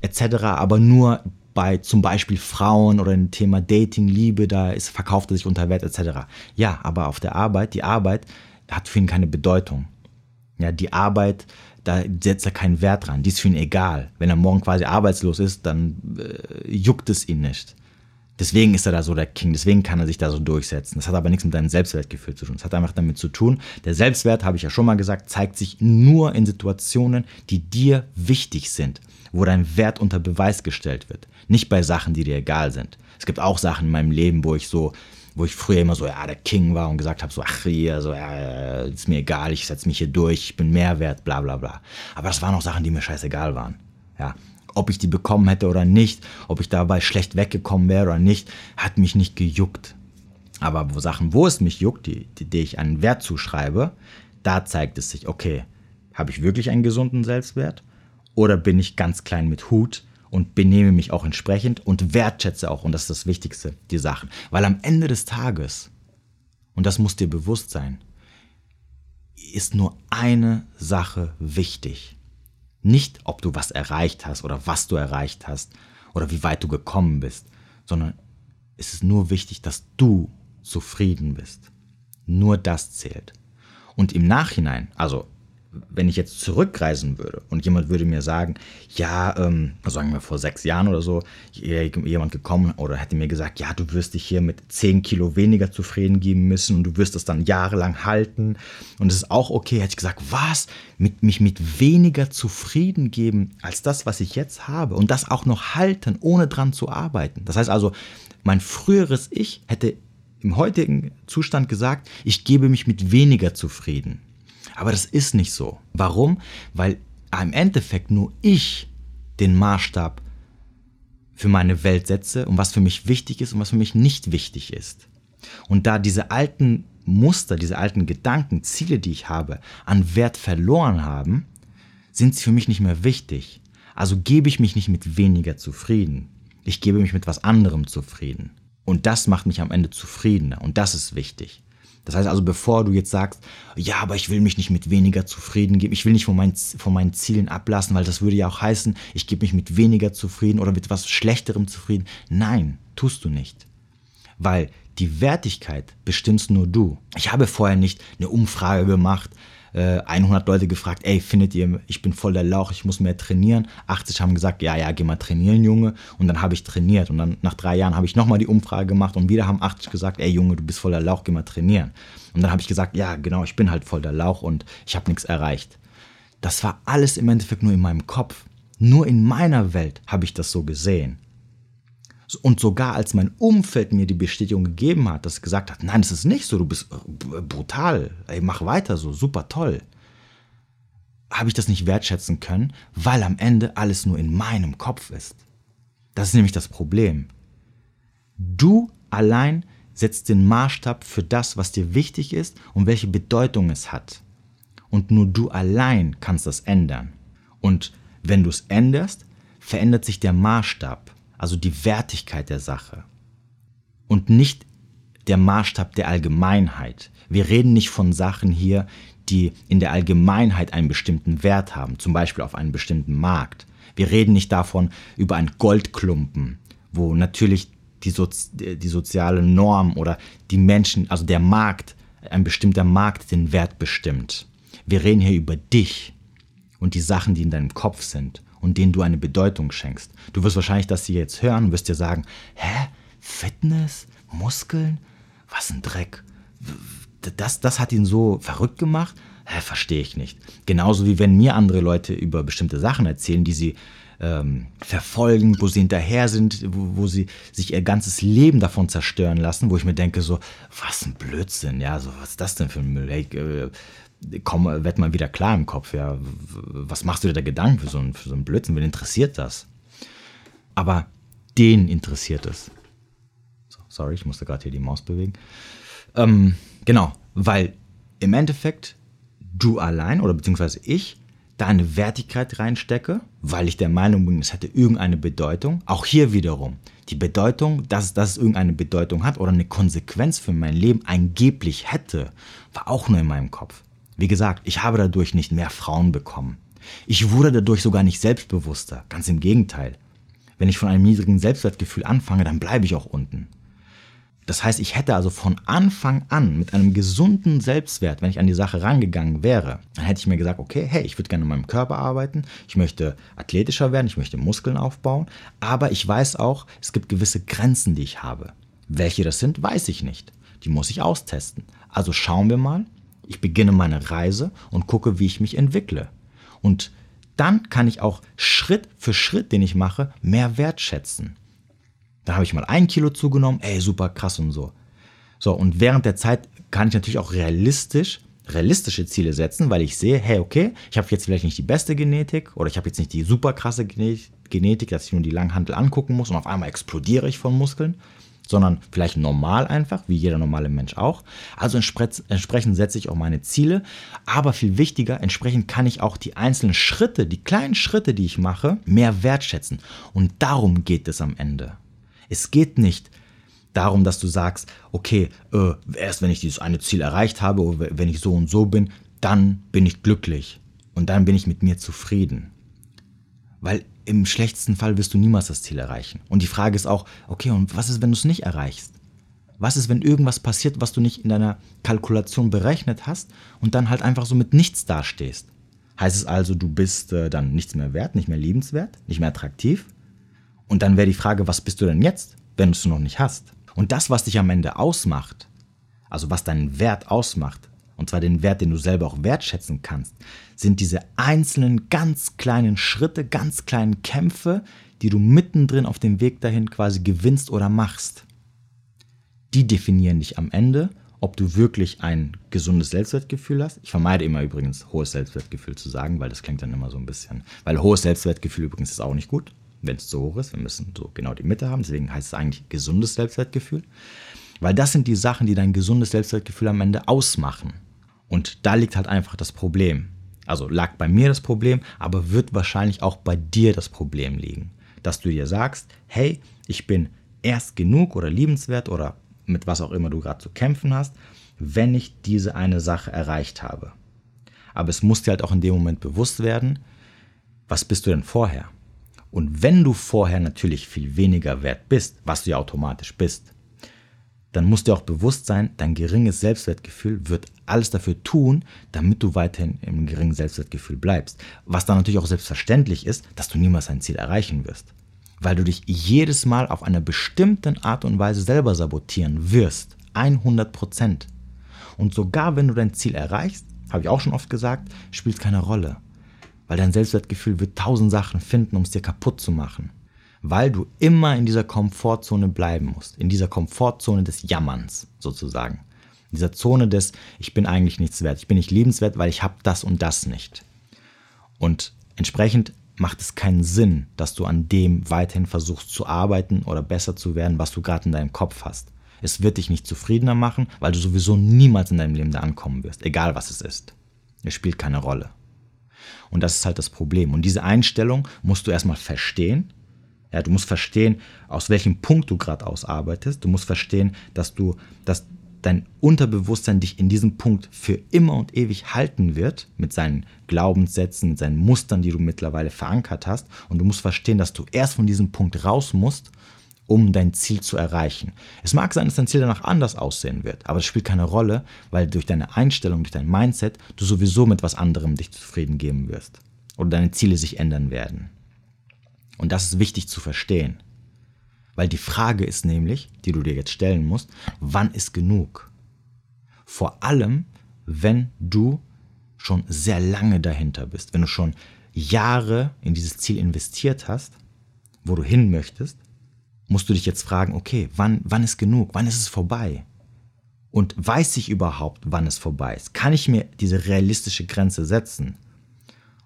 etc. Aber nur bei zum Beispiel Frauen oder dem Thema Dating, Liebe, da ist, verkauft er sich unter Wert, etc. Ja, aber auf der Arbeit, die Arbeit hat für ihn keine Bedeutung. Ja, die Arbeit, da setzt er keinen Wert dran. Die ist für ihn egal. Wenn er morgen quasi arbeitslos ist, dann äh, juckt es ihn nicht. Deswegen ist er da so der King, deswegen kann er sich da so durchsetzen. Das hat aber nichts mit deinem Selbstwertgefühl zu tun. Das hat einfach damit zu tun, der Selbstwert, habe ich ja schon mal gesagt, zeigt sich nur in Situationen, die dir wichtig sind, wo dein Wert unter Beweis gestellt wird. Nicht bei Sachen, die dir egal sind. Es gibt auch Sachen in meinem Leben, wo ich so, wo ich früher immer so, ja, der King war und gesagt habe, so, ach hier, so, ja, ist mir egal, ich setze mich hier durch, ich bin Mehrwert, bla bla bla. Aber das waren auch Sachen, die mir scheißegal waren. Ja, ob ich die bekommen hätte oder nicht, ob ich dabei schlecht weggekommen wäre oder nicht, hat mich nicht gejuckt. Aber wo Sachen, wo es mich juckt, die, die, die ich einen Wert zuschreibe, da zeigt es sich, okay, habe ich wirklich einen gesunden Selbstwert oder bin ich ganz klein mit Hut und benehme mich auch entsprechend und wertschätze auch, und das ist das Wichtigste, die Sachen. Weil am Ende des Tages, und das muss dir bewusst sein, ist nur eine Sache wichtig. Nicht, ob du was erreicht hast oder was du erreicht hast oder wie weit du gekommen bist, sondern es ist nur wichtig, dass du zufrieden bist. Nur das zählt. Und im Nachhinein, also wenn ich jetzt zurückreisen würde und jemand würde mir sagen, ja, ähm, sagen wir vor sechs Jahren oder so, jemand gekommen oder hätte mir gesagt, ja, du wirst dich hier mit zehn Kilo weniger zufrieden geben müssen und du wirst das dann jahrelang halten und es ist auch okay, hätte ich gesagt, was? Mit, mich mit weniger zufrieden geben als das, was ich jetzt habe und das auch noch halten, ohne dran zu arbeiten. Das heißt also, mein früheres Ich hätte im heutigen Zustand gesagt, ich gebe mich mit weniger zufrieden. Aber das ist nicht so. Warum? Weil im Endeffekt nur ich den Maßstab für meine Welt setze und was für mich wichtig ist und was für mich nicht wichtig ist. Und da diese alten Muster, diese alten Gedanken, Ziele, die ich habe, an Wert verloren haben, sind sie für mich nicht mehr wichtig. Also gebe ich mich nicht mit weniger zufrieden. Ich gebe mich mit was anderem zufrieden. Und das macht mich am Ende zufriedener. Und das ist wichtig. Das heißt also, bevor du jetzt sagst, ja, aber ich will mich nicht mit weniger zufrieden geben, ich will nicht von meinen, von meinen Zielen ablassen, weil das würde ja auch heißen, ich gebe mich mit weniger zufrieden oder mit was Schlechterem zufrieden. Nein, tust du nicht. Weil die Wertigkeit bestimmst nur du. Ich habe vorher nicht eine Umfrage gemacht, 100 äh, Leute gefragt, ey, findet ihr, ich bin voll der Lauch, ich muss mehr trainieren. 80 haben gesagt, ja, ja, geh mal trainieren, Junge. Und dann habe ich trainiert. Und dann nach drei Jahren habe ich nochmal die Umfrage gemacht und wieder haben 80 gesagt, ey, Junge, du bist voll der Lauch, geh mal trainieren. Und dann habe ich gesagt, ja, genau, ich bin halt voll der Lauch und ich habe nichts erreicht. Das war alles im Endeffekt nur in meinem Kopf. Nur in meiner Welt habe ich das so gesehen. Und sogar als mein Umfeld mir die Bestätigung gegeben hat, dass es gesagt hat, nein, das ist nicht so, du bist äh, brutal, ey, mach weiter so, super toll, habe ich das nicht wertschätzen können, weil am Ende alles nur in meinem Kopf ist. Das ist nämlich das Problem. Du allein setzt den Maßstab für das, was dir wichtig ist und welche Bedeutung es hat. Und nur du allein kannst das ändern. Und wenn du es änderst, verändert sich der Maßstab also die Wertigkeit der Sache und nicht der Maßstab der Allgemeinheit. Wir reden nicht von Sachen hier, die in der Allgemeinheit einen bestimmten Wert haben, zum Beispiel auf einem bestimmten Markt. Wir reden nicht davon über einen Goldklumpen, wo natürlich die, Sozi die soziale Norm oder die Menschen, also der Markt, ein bestimmter Markt den Wert bestimmt. Wir reden hier über dich und die Sachen, die in deinem Kopf sind und denen du eine Bedeutung schenkst. Du wirst wahrscheinlich das hier jetzt hören und wirst dir sagen, hä? Fitness? Muskeln? Was ein Dreck. Das, das hat ihn so verrückt gemacht? Hä, verstehe ich nicht. Genauso wie wenn mir andere Leute über bestimmte Sachen erzählen, die sie ähm, verfolgen, wo sie hinterher sind, wo, wo, sie sich ihr ganzes Leben davon zerstören lassen, wo ich mir denke so, was ein Blödsinn, ja, so was ist das denn für ein Müll? Hey, äh, komm, werd mal wieder klar im Kopf, ja, was machst du dir da Gedanken für so, einen, für so einen Blödsinn, wen interessiert das? Aber den interessiert es. So, sorry, ich musste gerade hier die Maus bewegen. Ähm, genau, weil im Endeffekt du allein oder beziehungsweise ich da eine Wertigkeit reinstecke, weil ich der Meinung bin, es hätte irgendeine Bedeutung. Auch hier wiederum, die Bedeutung, dass, dass es irgendeine Bedeutung hat oder eine Konsequenz für mein Leben angeblich hätte, war auch nur in meinem Kopf. Wie gesagt, ich habe dadurch nicht mehr Frauen bekommen. Ich wurde dadurch sogar nicht selbstbewusster, ganz im Gegenteil. Wenn ich von einem niedrigen Selbstwertgefühl anfange, dann bleibe ich auch unten. Das heißt, ich hätte also von Anfang an mit einem gesunden Selbstwert, wenn ich an die Sache rangegangen wäre, dann hätte ich mir gesagt, okay, hey, ich würde gerne an meinem Körper arbeiten, ich möchte athletischer werden, ich möchte Muskeln aufbauen, aber ich weiß auch, es gibt gewisse Grenzen, die ich habe. Welche das sind, weiß ich nicht. Die muss ich austesten. Also schauen wir mal, ich beginne meine Reise und gucke, wie ich mich entwickle. Und dann kann ich auch Schritt für Schritt, den ich mache, mehr wertschätzen. Da habe ich mal ein Kilo zugenommen, ey, super krass und so. So, und während der Zeit kann ich natürlich auch realistisch, realistische Ziele setzen, weil ich sehe, hey, okay, ich habe jetzt vielleicht nicht die beste Genetik oder ich habe jetzt nicht die super krasse Genetik, dass ich nur die Langhantel angucken muss und auf einmal explodiere ich von Muskeln, sondern vielleicht normal einfach, wie jeder normale Mensch auch. Also entsprechend setze ich auch meine Ziele, aber viel wichtiger, entsprechend kann ich auch die einzelnen Schritte, die kleinen Schritte, die ich mache, mehr wertschätzen. Und darum geht es am Ende. Es geht nicht darum, dass du sagst, okay, äh, erst wenn ich dieses eine Ziel erreicht habe oder wenn ich so und so bin, dann bin ich glücklich und dann bin ich mit mir zufrieden. Weil im schlechtesten Fall wirst du niemals das Ziel erreichen. Und die Frage ist auch, okay, und was ist, wenn du es nicht erreichst? Was ist, wenn irgendwas passiert, was du nicht in deiner Kalkulation berechnet hast und dann halt einfach so mit nichts dastehst? Heißt es also, du bist äh, dann nichts mehr wert, nicht mehr liebenswert, nicht mehr attraktiv? Und dann wäre die Frage, was bist du denn jetzt, wenn du es noch nicht hast? Und das, was dich am Ende ausmacht, also was deinen Wert ausmacht, und zwar den Wert, den du selber auch wertschätzen kannst, sind diese einzelnen ganz kleinen Schritte, ganz kleinen Kämpfe, die du mittendrin auf dem Weg dahin quasi gewinnst oder machst. Die definieren dich am Ende, ob du wirklich ein gesundes Selbstwertgefühl hast. Ich vermeide immer übrigens hohes Selbstwertgefühl zu sagen, weil das klingt dann immer so ein bisschen, weil hohes Selbstwertgefühl übrigens ist auch nicht gut, wenn es zu hoch ist. Wir müssen so genau die Mitte haben, deswegen heißt es eigentlich gesundes Selbstwertgefühl. Weil das sind die Sachen, die dein gesundes Selbstwertgefühl am Ende ausmachen. Und da liegt halt einfach das Problem. Also lag bei mir das Problem, aber wird wahrscheinlich auch bei dir das Problem liegen. Dass du dir sagst, hey, ich bin erst genug oder liebenswert oder mit was auch immer du gerade zu kämpfen hast, wenn ich diese eine Sache erreicht habe. Aber es muss dir halt auch in dem Moment bewusst werden, was bist du denn vorher? Und wenn du vorher natürlich viel weniger wert bist, was du ja automatisch bist, dann musst dir auch bewusst sein, dein geringes Selbstwertgefühl wird alles dafür tun, damit du weiterhin im geringen Selbstwertgefühl bleibst. Was dann natürlich auch selbstverständlich ist, dass du niemals dein Ziel erreichen wirst. Weil du dich jedes Mal auf eine bestimmte Art und Weise selber sabotieren wirst. 100 Prozent. Und sogar wenn du dein Ziel erreichst, habe ich auch schon oft gesagt, spielt keine Rolle. Weil dein Selbstwertgefühl wird tausend Sachen finden, um es dir kaputt zu machen weil du immer in dieser Komfortzone bleiben musst, in dieser Komfortzone des Jammerns sozusagen. In dieser Zone des, ich bin eigentlich nichts wert, ich bin nicht liebenswert, weil ich habe das und das nicht. Und entsprechend macht es keinen Sinn, dass du an dem weiterhin versuchst zu arbeiten oder besser zu werden, was du gerade in deinem Kopf hast. Es wird dich nicht zufriedener machen, weil du sowieso niemals in deinem Leben da ankommen wirst, egal was es ist. Es spielt keine Rolle. Und das ist halt das Problem. Und diese Einstellung musst du erstmal verstehen ja, du musst verstehen, aus welchem Punkt du gerade ausarbeitest. Du musst verstehen, dass du, dass dein Unterbewusstsein dich in diesem Punkt für immer und ewig halten wird, mit seinen Glaubenssätzen, mit seinen Mustern, die du mittlerweile verankert hast. Und du musst verstehen, dass du erst von diesem Punkt raus musst, um dein Ziel zu erreichen. Es mag sein, dass dein Ziel danach anders aussehen wird, aber das spielt keine Rolle, weil durch deine Einstellung, durch dein Mindset, du sowieso mit was anderem dich zufrieden geben wirst. Oder deine Ziele sich ändern werden. Und das ist wichtig zu verstehen. Weil die Frage ist nämlich, die du dir jetzt stellen musst, wann ist genug? Vor allem, wenn du schon sehr lange dahinter bist, wenn du schon Jahre in dieses Ziel investiert hast, wo du hin möchtest, musst du dich jetzt fragen, okay, wann, wann ist genug? Wann ist es vorbei? Und weiß ich überhaupt, wann es vorbei ist? Kann ich mir diese realistische Grenze setzen?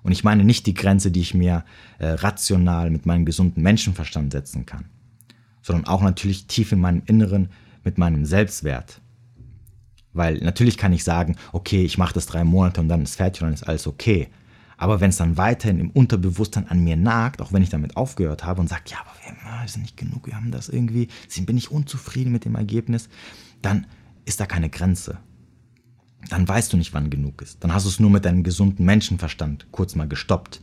Und ich meine nicht die Grenze, die ich mir äh, rational mit meinem gesunden Menschenverstand setzen kann, sondern auch natürlich tief in meinem Inneren mit meinem Selbstwert. Weil natürlich kann ich sagen, okay, ich mache das drei Monate und dann ist fertig und dann ist alles okay. Aber wenn es dann weiterhin im Unterbewusstsein an mir nagt, auch wenn ich damit aufgehört habe und sage, ja, aber wir sind nicht genug, wir haben das irgendwie, bin ich unzufrieden mit dem Ergebnis, dann ist da keine Grenze dann weißt du nicht, wann genug ist. Dann hast du es nur mit deinem gesunden Menschenverstand kurz mal gestoppt.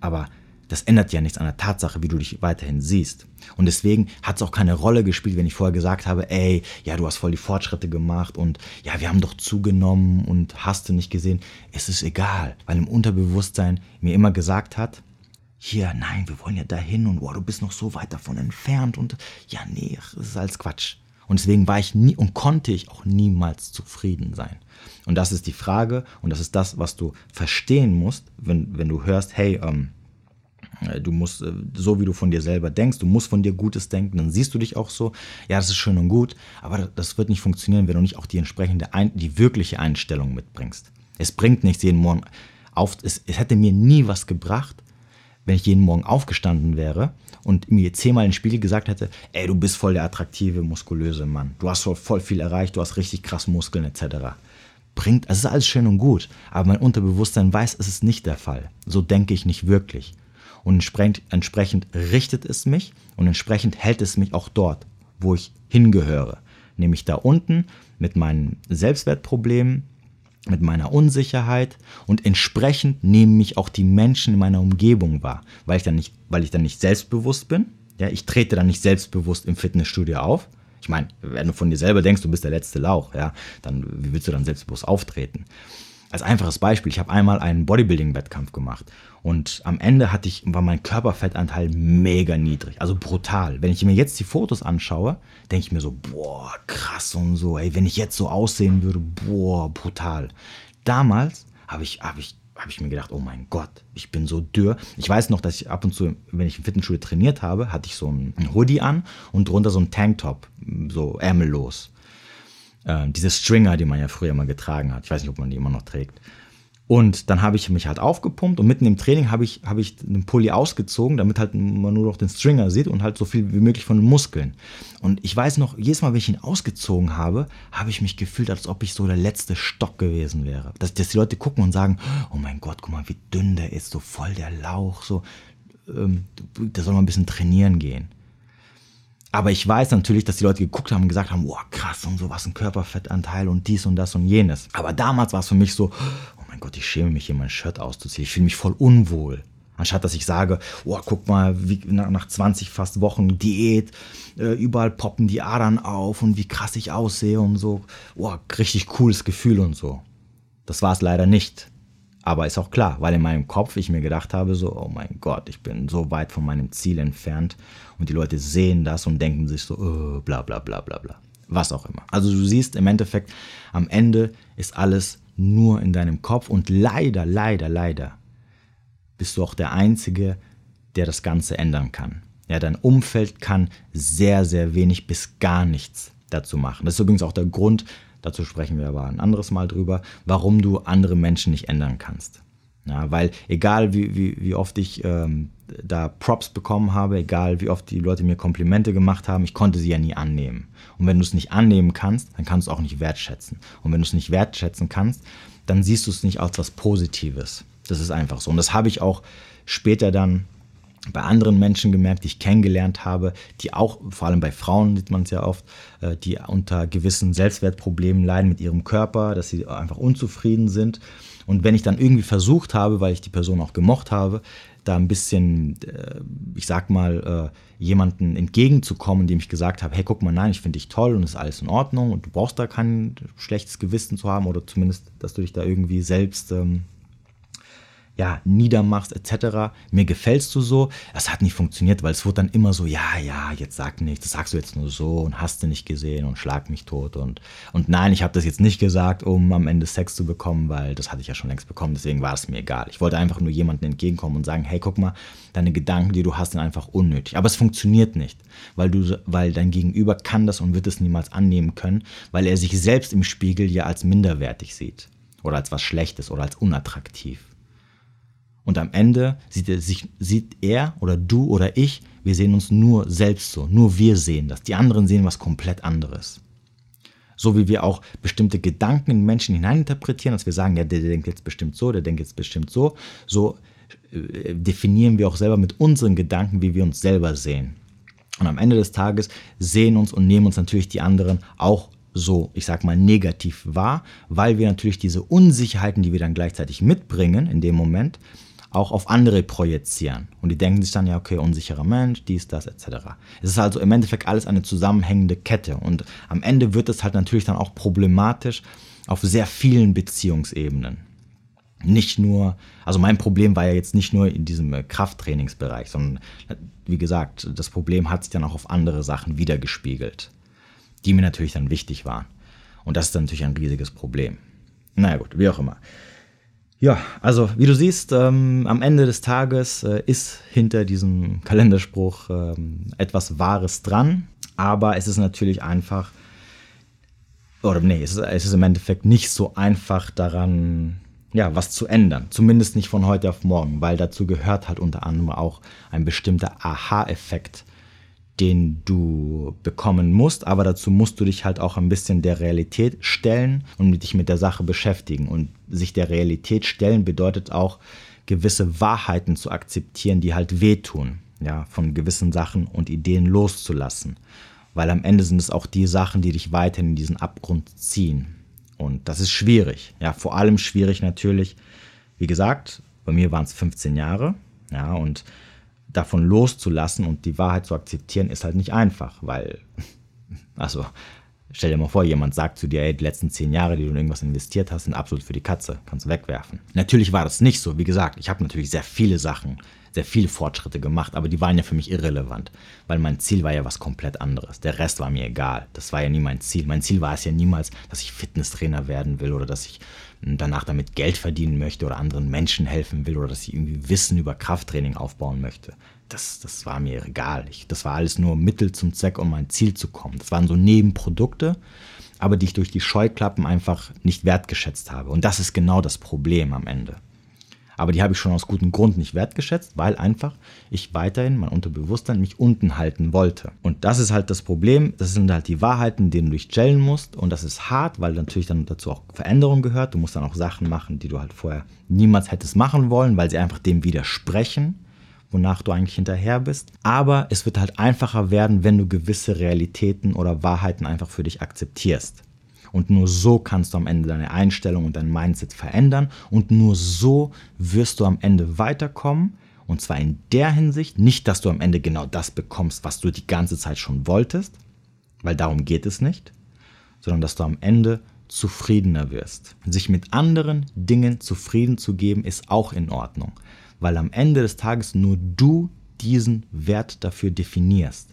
Aber das ändert ja nichts an der Tatsache, wie du dich weiterhin siehst. Und deswegen hat es auch keine Rolle gespielt, wenn ich vorher gesagt habe, ey, ja, du hast voll die Fortschritte gemacht und ja, wir haben doch zugenommen und hast du nicht gesehen. Es ist egal, weil im Unterbewusstsein mir immer gesagt hat, hier, nein, wir wollen ja dahin und wow, du bist noch so weit davon entfernt und ja, nee, das ist alles Quatsch. Und deswegen war ich nie und konnte ich auch niemals zufrieden sein. Und das ist die Frage und das ist das, was du verstehen musst, wenn, wenn du hörst, hey, ähm, äh, du musst, äh, so wie du von dir selber denkst, du musst von dir Gutes denken, dann siehst du dich auch so. Ja, das ist schön und gut, aber das wird nicht funktionieren, wenn du nicht auch die entsprechende, die wirkliche Einstellung mitbringst. Es bringt nichts jeden Morgen auf, es, es hätte mir nie was gebracht, wenn ich jeden Morgen aufgestanden wäre und mir zehnmal in den Spiegel gesagt hätte, ey, du bist voll der attraktive, muskulöse Mann. Du hast voll viel erreicht, du hast richtig krass Muskeln etc. Bringt, es ist alles schön und gut, aber mein Unterbewusstsein weiß, es ist nicht der Fall. So denke ich nicht wirklich. Und entsprechend, entsprechend richtet es mich und entsprechend hält es mich auch dort, wo ich hingehöre. Nämlich da unten mit meinen Selbstwertproblemen, mit meiner Unsicherheit und entsprechend nehmen mich auch die Menschen in meiner Umgebung wahr, weil ich dann nicht, weil ich dann nicht selbstbewusst bin. Ja, ich trete dann nicht selbstbewusst im Fitnessstudio auf. Ich meine, wenn du von dir selber denkst, du bist der letzte Lauch, ja, dann wie willst du dann selbstbewusst auftreten? Als einfaches Beispiel, ich habe einmal einen Bodybuilding-Wettkampf gemacht und am Ende hatte ich, war mein Körperfettanteil mega niedrig, also brutal. Wenn ich mir jetzt die Fotos anschaue, denke ich mir so, boah, krass und so, ey, wenn ich jetzt so aussehen würde, boah, brutal. Damals habe ich, hab ich, hab ich mir gedacht, oh mein Gott, ich bin so dürr. Ich weiß noch, dass ich ab und zu, wenn ich im Fitnessstudio trainiert habe, hatte ich so einen Hoodie an und drunter so einen Tanktop, so ärmellos. Äh, diese Stringer, die man ja früher mal getragen hat. Ich weiß nicht, ob man die immer noch trägt. Und dann habe ich mich halt aufgepumpt und mitten im Training habe ich, habe ich den Pulli ausgezogen, damit halt man nur noch den Stringer sieht und halt so viel wie möglich von den Muskeln. Und ich weiß noch, jedes Mal, wenn ich ihn ausgezogen habe, habe ich mich gefühlt, als ob ich so der letzte Stock gewesen wäre. Dass, dass die Leute gucken und sagen, oh mein Gott, guck mal, wie dünn der ist, so voll der Lauch, so, ähm, da soll man ein bisschen trainieren gehen. Aber ich weiß natürlich, dass die Leute geguckt haben und gesagt haben, wow, krass und so, was ein Körperfettanteil und dies und das und jenes. Aber damals war es für mich so, mein Gott, ich schäme mich hier mein Shirt auszuziehen. Ich fühle mich voll unwohl. Anstatt dass ich sage, oh, guck mal, wie nach 20 fast Wochen Diät, äh, überall poppen die Adern auf und wie krass ich aussehe und so. Oh, richtig cooles Gefühl und so. Das war es leider nicht. Aber ist auch klar, weil in meinem Kopf ich mir gedacht habe, so, oh mein Gott, ich bin so weit von meinem Ziel entfernt und die Leute sehen das und denken sich so, oh, bla bla bla bla bla. Was auch immer. Also du siehst im Endeffekt, am Ende ist alles nur in deinem Kopf und leider, leider, leider bist du auch der Einzige, der das Ganze ändern kann. Ja, dein Umfeld kann sehr, sehr wenig bis gar nichts dazu machen. Das ist übrigens auch der Grund, dazu sprechen wir aber ein anderes Mal drüber, warum du andere Menschen nicht ändern kannst. Ja, weil egal wie, wie, wie oft ich ähm, da Props bekommen habe, egal wie oft die Leute mir Komplimente gemacht haben, ich konnte sie ja nie annehmen. Und wenn du es nicht annehmen kannst, dann kannst du es auch nicht wertschätzen. Und wenn du es nicht wertschätzen kannst, dann siehst du es nicht als was Positives. Das ist einfach so. Und das habe ich auch später dann bei anderen Menschen gemerkt, die ich kennengelernt habe, die auch, vor allem bei Frauen sieht man es ja oft, äh, die unter gewissen Selbstwertproblemen leiden mit ihrem Körper, dass sie einfach unzufrieden sind. Und wenn ich dann irgendwie versucht habe, weil ich die Person auch gemocht habe, da ein bisschen, äh, ich sag mal, äh, jemanden entgegenzukommen, dem ich gesagt habe, hey, guck mal, nein, ich finde dich toll und ist alles in Ordnung und du brauchst da kein schlechtes Gewissen zu haben oder zumindest, dass du dich da irgendwie selbst ähm, ja, niedermachst etc. Mir gefällst du so. Das hat nicht funktioniert, weil es wurde dann immer so, ja, ja, jetzt sag nichts, das sagst du jetzt nur so und hast du nicht gesehen und schlag mich tot und, und nein, ich habe das jetzt nicht gesagt, um am Ende Sex zu bekommen, weil das hatte ich ja schon längst bekommen, deswegen war es mir egal. Ich wollte einfach nur jemandem entgegenkommen und sagen, hey, guck mal, deine Gedanken, die du hast, sind einfach unnötig. Aber es funktioniert nicht, weil du, weil dein Gegenüber kann das und wird es niemals annehmen können, weil er sich selbst im Spiegel ja als minderwertig sieht oder als was Schlechtes oder als unattraktiv. Und am Ende sieht er, sich, sieht er oder du oder ich, wir sehen uns nur selbst so. Nur wir sehen das. Die anderen sehen was komplett anderes. So wie wir auch bestimmte Gedanken in Menschen hineininterpretieren, dass wir sagen, ja, der, der denkt jetzt bestimmt so, der denkt jetzt bestimmt so. So äh, definieren wir auch selber mit unseren Gedanken, wie wir uns selber sehen. Und am Ende des Tages sehen uns und nehmen uns natürlich die anderen auch so, ich sag mal, negativ wahr, weil wir natürlich diese Unsicherheiten, die wir dann gleichzeitig mitbringen in dem Moment, auch auf andere projizieren. Und die denken sich dann, ja, okay, unsicherer Mensch, dies, das, etc. Es ist also im Endeffekt alles eine zusammenhängende Kette. Und am Ende wird es halt natürlich dann auch problematisch auf sehr vielen Beziehungsebenen. Nicht nur, also mein Problem war ja jetzt nicht nur in diesem äh, Krafttrainingsbereich, sondern wie gesagt, das Problem hat sich dann auch auf andere Sachen wiedergespiegelt, die mir natürlich dann wichtig waren. Und das ist dann natürlich ein riesiges Problem. Naja gut, wie auch immer. Ja, also wie du siehst, ähm, am Ende des Tages äh, ist hinter diesem Kalenderspruch ähm, etwas Wahres dran, aber es ist natürlich einfach, oder nee, es ist, es ist im Endeffekt nicht so einfach daran, ja, was zu ändern. Zumindest nicht von heute auf morgen, weil dazu gehört halt unter anderem auch ein bestimmter Aha-Effekt den du bekommen musst, aber dazu musst du dich halt auch ein bisschen der Realität stellen und dich mit der Sache beschäftigen. Und sich der Realität stellen bedeutet auch, gewisse Wahrheiten zu akzeptieren, die halt wehtun, ja, von gewissen Sachen und Ideen loszulassen. Weil am Ende sind es auch die Sachen, die dich weiterhin in diesen Abgrund ziehen. Und das ist schwierig. Ja, vor allem schwierig natürlich, wie gesagt, bei mir waren es 15 Jahre, ja, und davon loszulassen und die Wahrheit zu akzeptieren, ist halt nicht einfach, weil, also, stell dir mal vor, jemand sagt zu dir, ey, die letzten zehn Jahre, die du in irgendwas investiert hast, sind absolut für die Katze, kannst du wegwerfen. Natürlich war das nicht so, wie gesagt, ich habe natürlich sehr viele Sachen, sehr viele Fortschritte gemacht, aber die waren ja für mich irrelevant, weil mein Ziel war ja was komplett anderes. Der Rest war mir egal. Das war ja nie mein Ziel. Mein Ziel war es ja niemals, dass ich Fitnesstrainer werden will oder dass ich danach damit Geld verdienen möchte oder anderen Menschen helfen will oder dass ich irgendwie Wissen über Krafttraining aufbauen möchte. Das, das war mir egal. Ich, das war alles nur Mittel zum Zweck, um mein Ziel zu kommen. Das waren so Nebenprodukte. aber die ich durch die Scheuklappen einfach nicht wertgeschätzt habe. Und das ist genau das Problem am Ende. Aber die habe ich schon aus gutem Grund nicht wertgeschätzt, weil einfach ich weiterhin mein Unterbewusstsein mich unten halten wollte. Und das ist halt das Problem. Das sind halt die Wahrheiten, denen du dich gellen musst. Und das ist hart, weil natürlich dann dazu auch Veränderung gehört. Du musst dann auch Sachen machen, die du halt vorher niemals hättest machen wollen, weil sie einfach dem widersprechen wonach du eigentlich hinterher bist. Aber es wird halt einfacher werden, wenn du gewisse Realitäten oder Wahrheiten einfach für dich akzeptierst. Und nur so kannst du am Ende deine Einstellung und dein Mindset verändern. Und nur so wirst du am Ende weiterkommen. Und zwar in der Hinsicht, nicht, dass du am Ende genau das bekommst, was du die ganze Zeit schon wolltest, weil darum geht es nicht, sondern dass du am Ende zufriedener wirst. Sich mit anderen Dingen zufrieden zu geben, ist auch in Ordnung, weil am Ende des Tages nur du diesen Wert dafür definierst.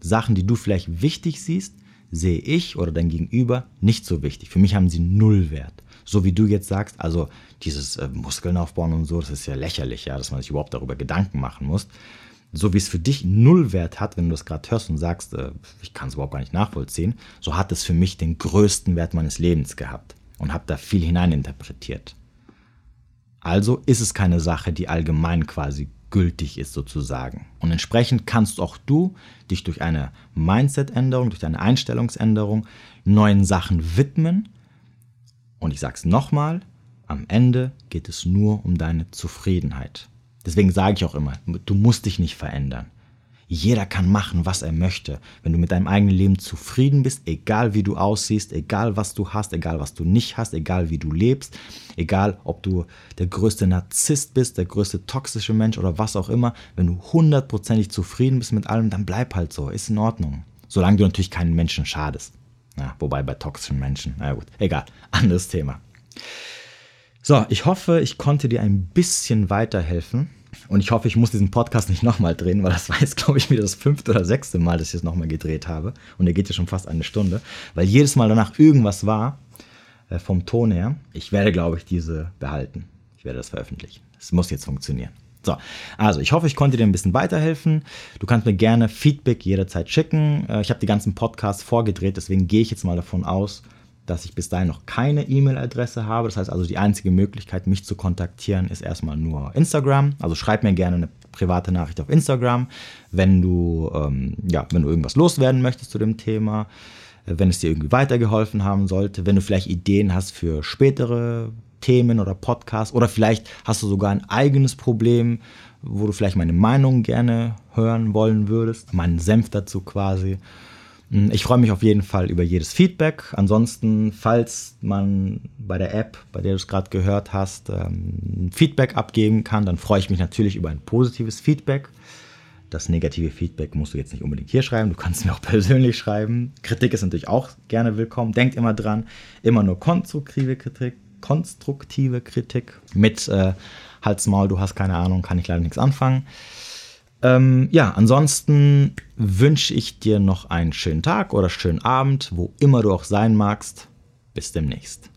Sachen, die du vielleicht wichtig siehst, sehe ich oder dein Gegenüber nicht so wichtig. Für mich haben sie null Wert. So wie du jetzt sagst, also dieses äh, Muskeln aufbauen und so, das ist ja lächerlich, ja, dass man sich überhaupt darüber Gedanken machen muss. So wie es für dich null Wert hat, wenn du das gerade hörst und sagst, äh, ich kann es überhaupt gar nicht nachvollziehen, so hat es für mich den größten Wert meines Lebens gehabt und habe da viel hineininterpretiert. Also ist es keine Sache, die allgemein quasi gültig ist sozusagen. Und entsprechend kannst auch du dich durch eine Mindset-Änderung, durch eine Einstellungsänderung neuen Sachen widmen. Und ich sage es nochmal, am Ende geht es nur um deine Zufriedenheit. Deswegen sage ich auch immer, du musst dich nicht verändern. Jeder kann machen, was er möchte. Wenn du mit deinem eigenen Leben zufrieden bist, egal wie du aussiehst, egal was du hast, egal was du nicht hast, egal wie du lebst, egal ob du der größte Narzisst bist, der größte toxische Mensch oder was auch immer, wenn du hundertprozentig zufrieden bist mit allem, dann bleib halt so, ist in Ordnung. Solange du natürlich keinen Menschen schadest. Ja, wobei bei toxischen Menschen, na gut, egal, anderes Thema. So, ich hoffe, ich konnte dir ein bisschen weiterhelfen. Und ich hoffe, ich muss diesen Podcast nicht nochmal drehen, weil das war jetzt, glaube ich, wieder das fünfte oder sechste Mal, dass ich es nochmal gedreht habe. Und er geht ja schon fast eine Stunde, weil jedes Mal danach irgendwas war äh, vom Ton her. Ich werde, glaube ich, diese behalten. Ich werde das veröffentlichen. Es muss jetzt funktionieren. So, also ich hoffe, ich konnte dir ein bisschen weiterhelfen. Du kannst mir gerne Feedback jederzeit schicken. Äh, ich habe die ganzen Podcasts vorgedreht, deswegen gehe ich jetzt mal davon aus, dass ich bis dahin noch keine E-Mail-Adresse habe. Das heißt also, die einzige Möglichkeit, mich zu kontaktieren, ist erstmal nur Instagram. Also schreib mir gerne eine private Nachricht auf Instagram, wenn du, ähm, ja, wenn du irgendwas loswerden möchtest zu dem Thema, äh, wenn es dir irgendwie weitergeholfen haben sollte, wenn du vielleicht Ideen hast für spätere Themen oder Podcasts oder vielleicht hast du sogar ein eigenes Problem, wo du vielleicht meine Meinung gerne hören wollen würdest, meinen Senf dazu quasi. Hm, ich freue mich auf jeden Fall über jedes Feedback. Ansonsten, falls man bei der App, bei der du es gerade gehört hast, ähm, Feedback abgeben kann, dann freue ich mich natürlich über ein positives Feedback. Das negative Feedback musst du jetzt nicht unbedingt hier schreiben, du kannst mir auch persönlich schreiben. Kritik ist natürlich auch gerne willkommen. Denkt immer dran, immer nur konstruktive Kritik, konstruktive Kritik mit äh, Hals, Maul, du hast keine Ahnung, kann ich leider nichts anfangen. Ähm, ja, ansonsten wünsche ich dir noch einen schönen Tag oder schönen Abend, wo immer du auch sein magst. Bis demnächst.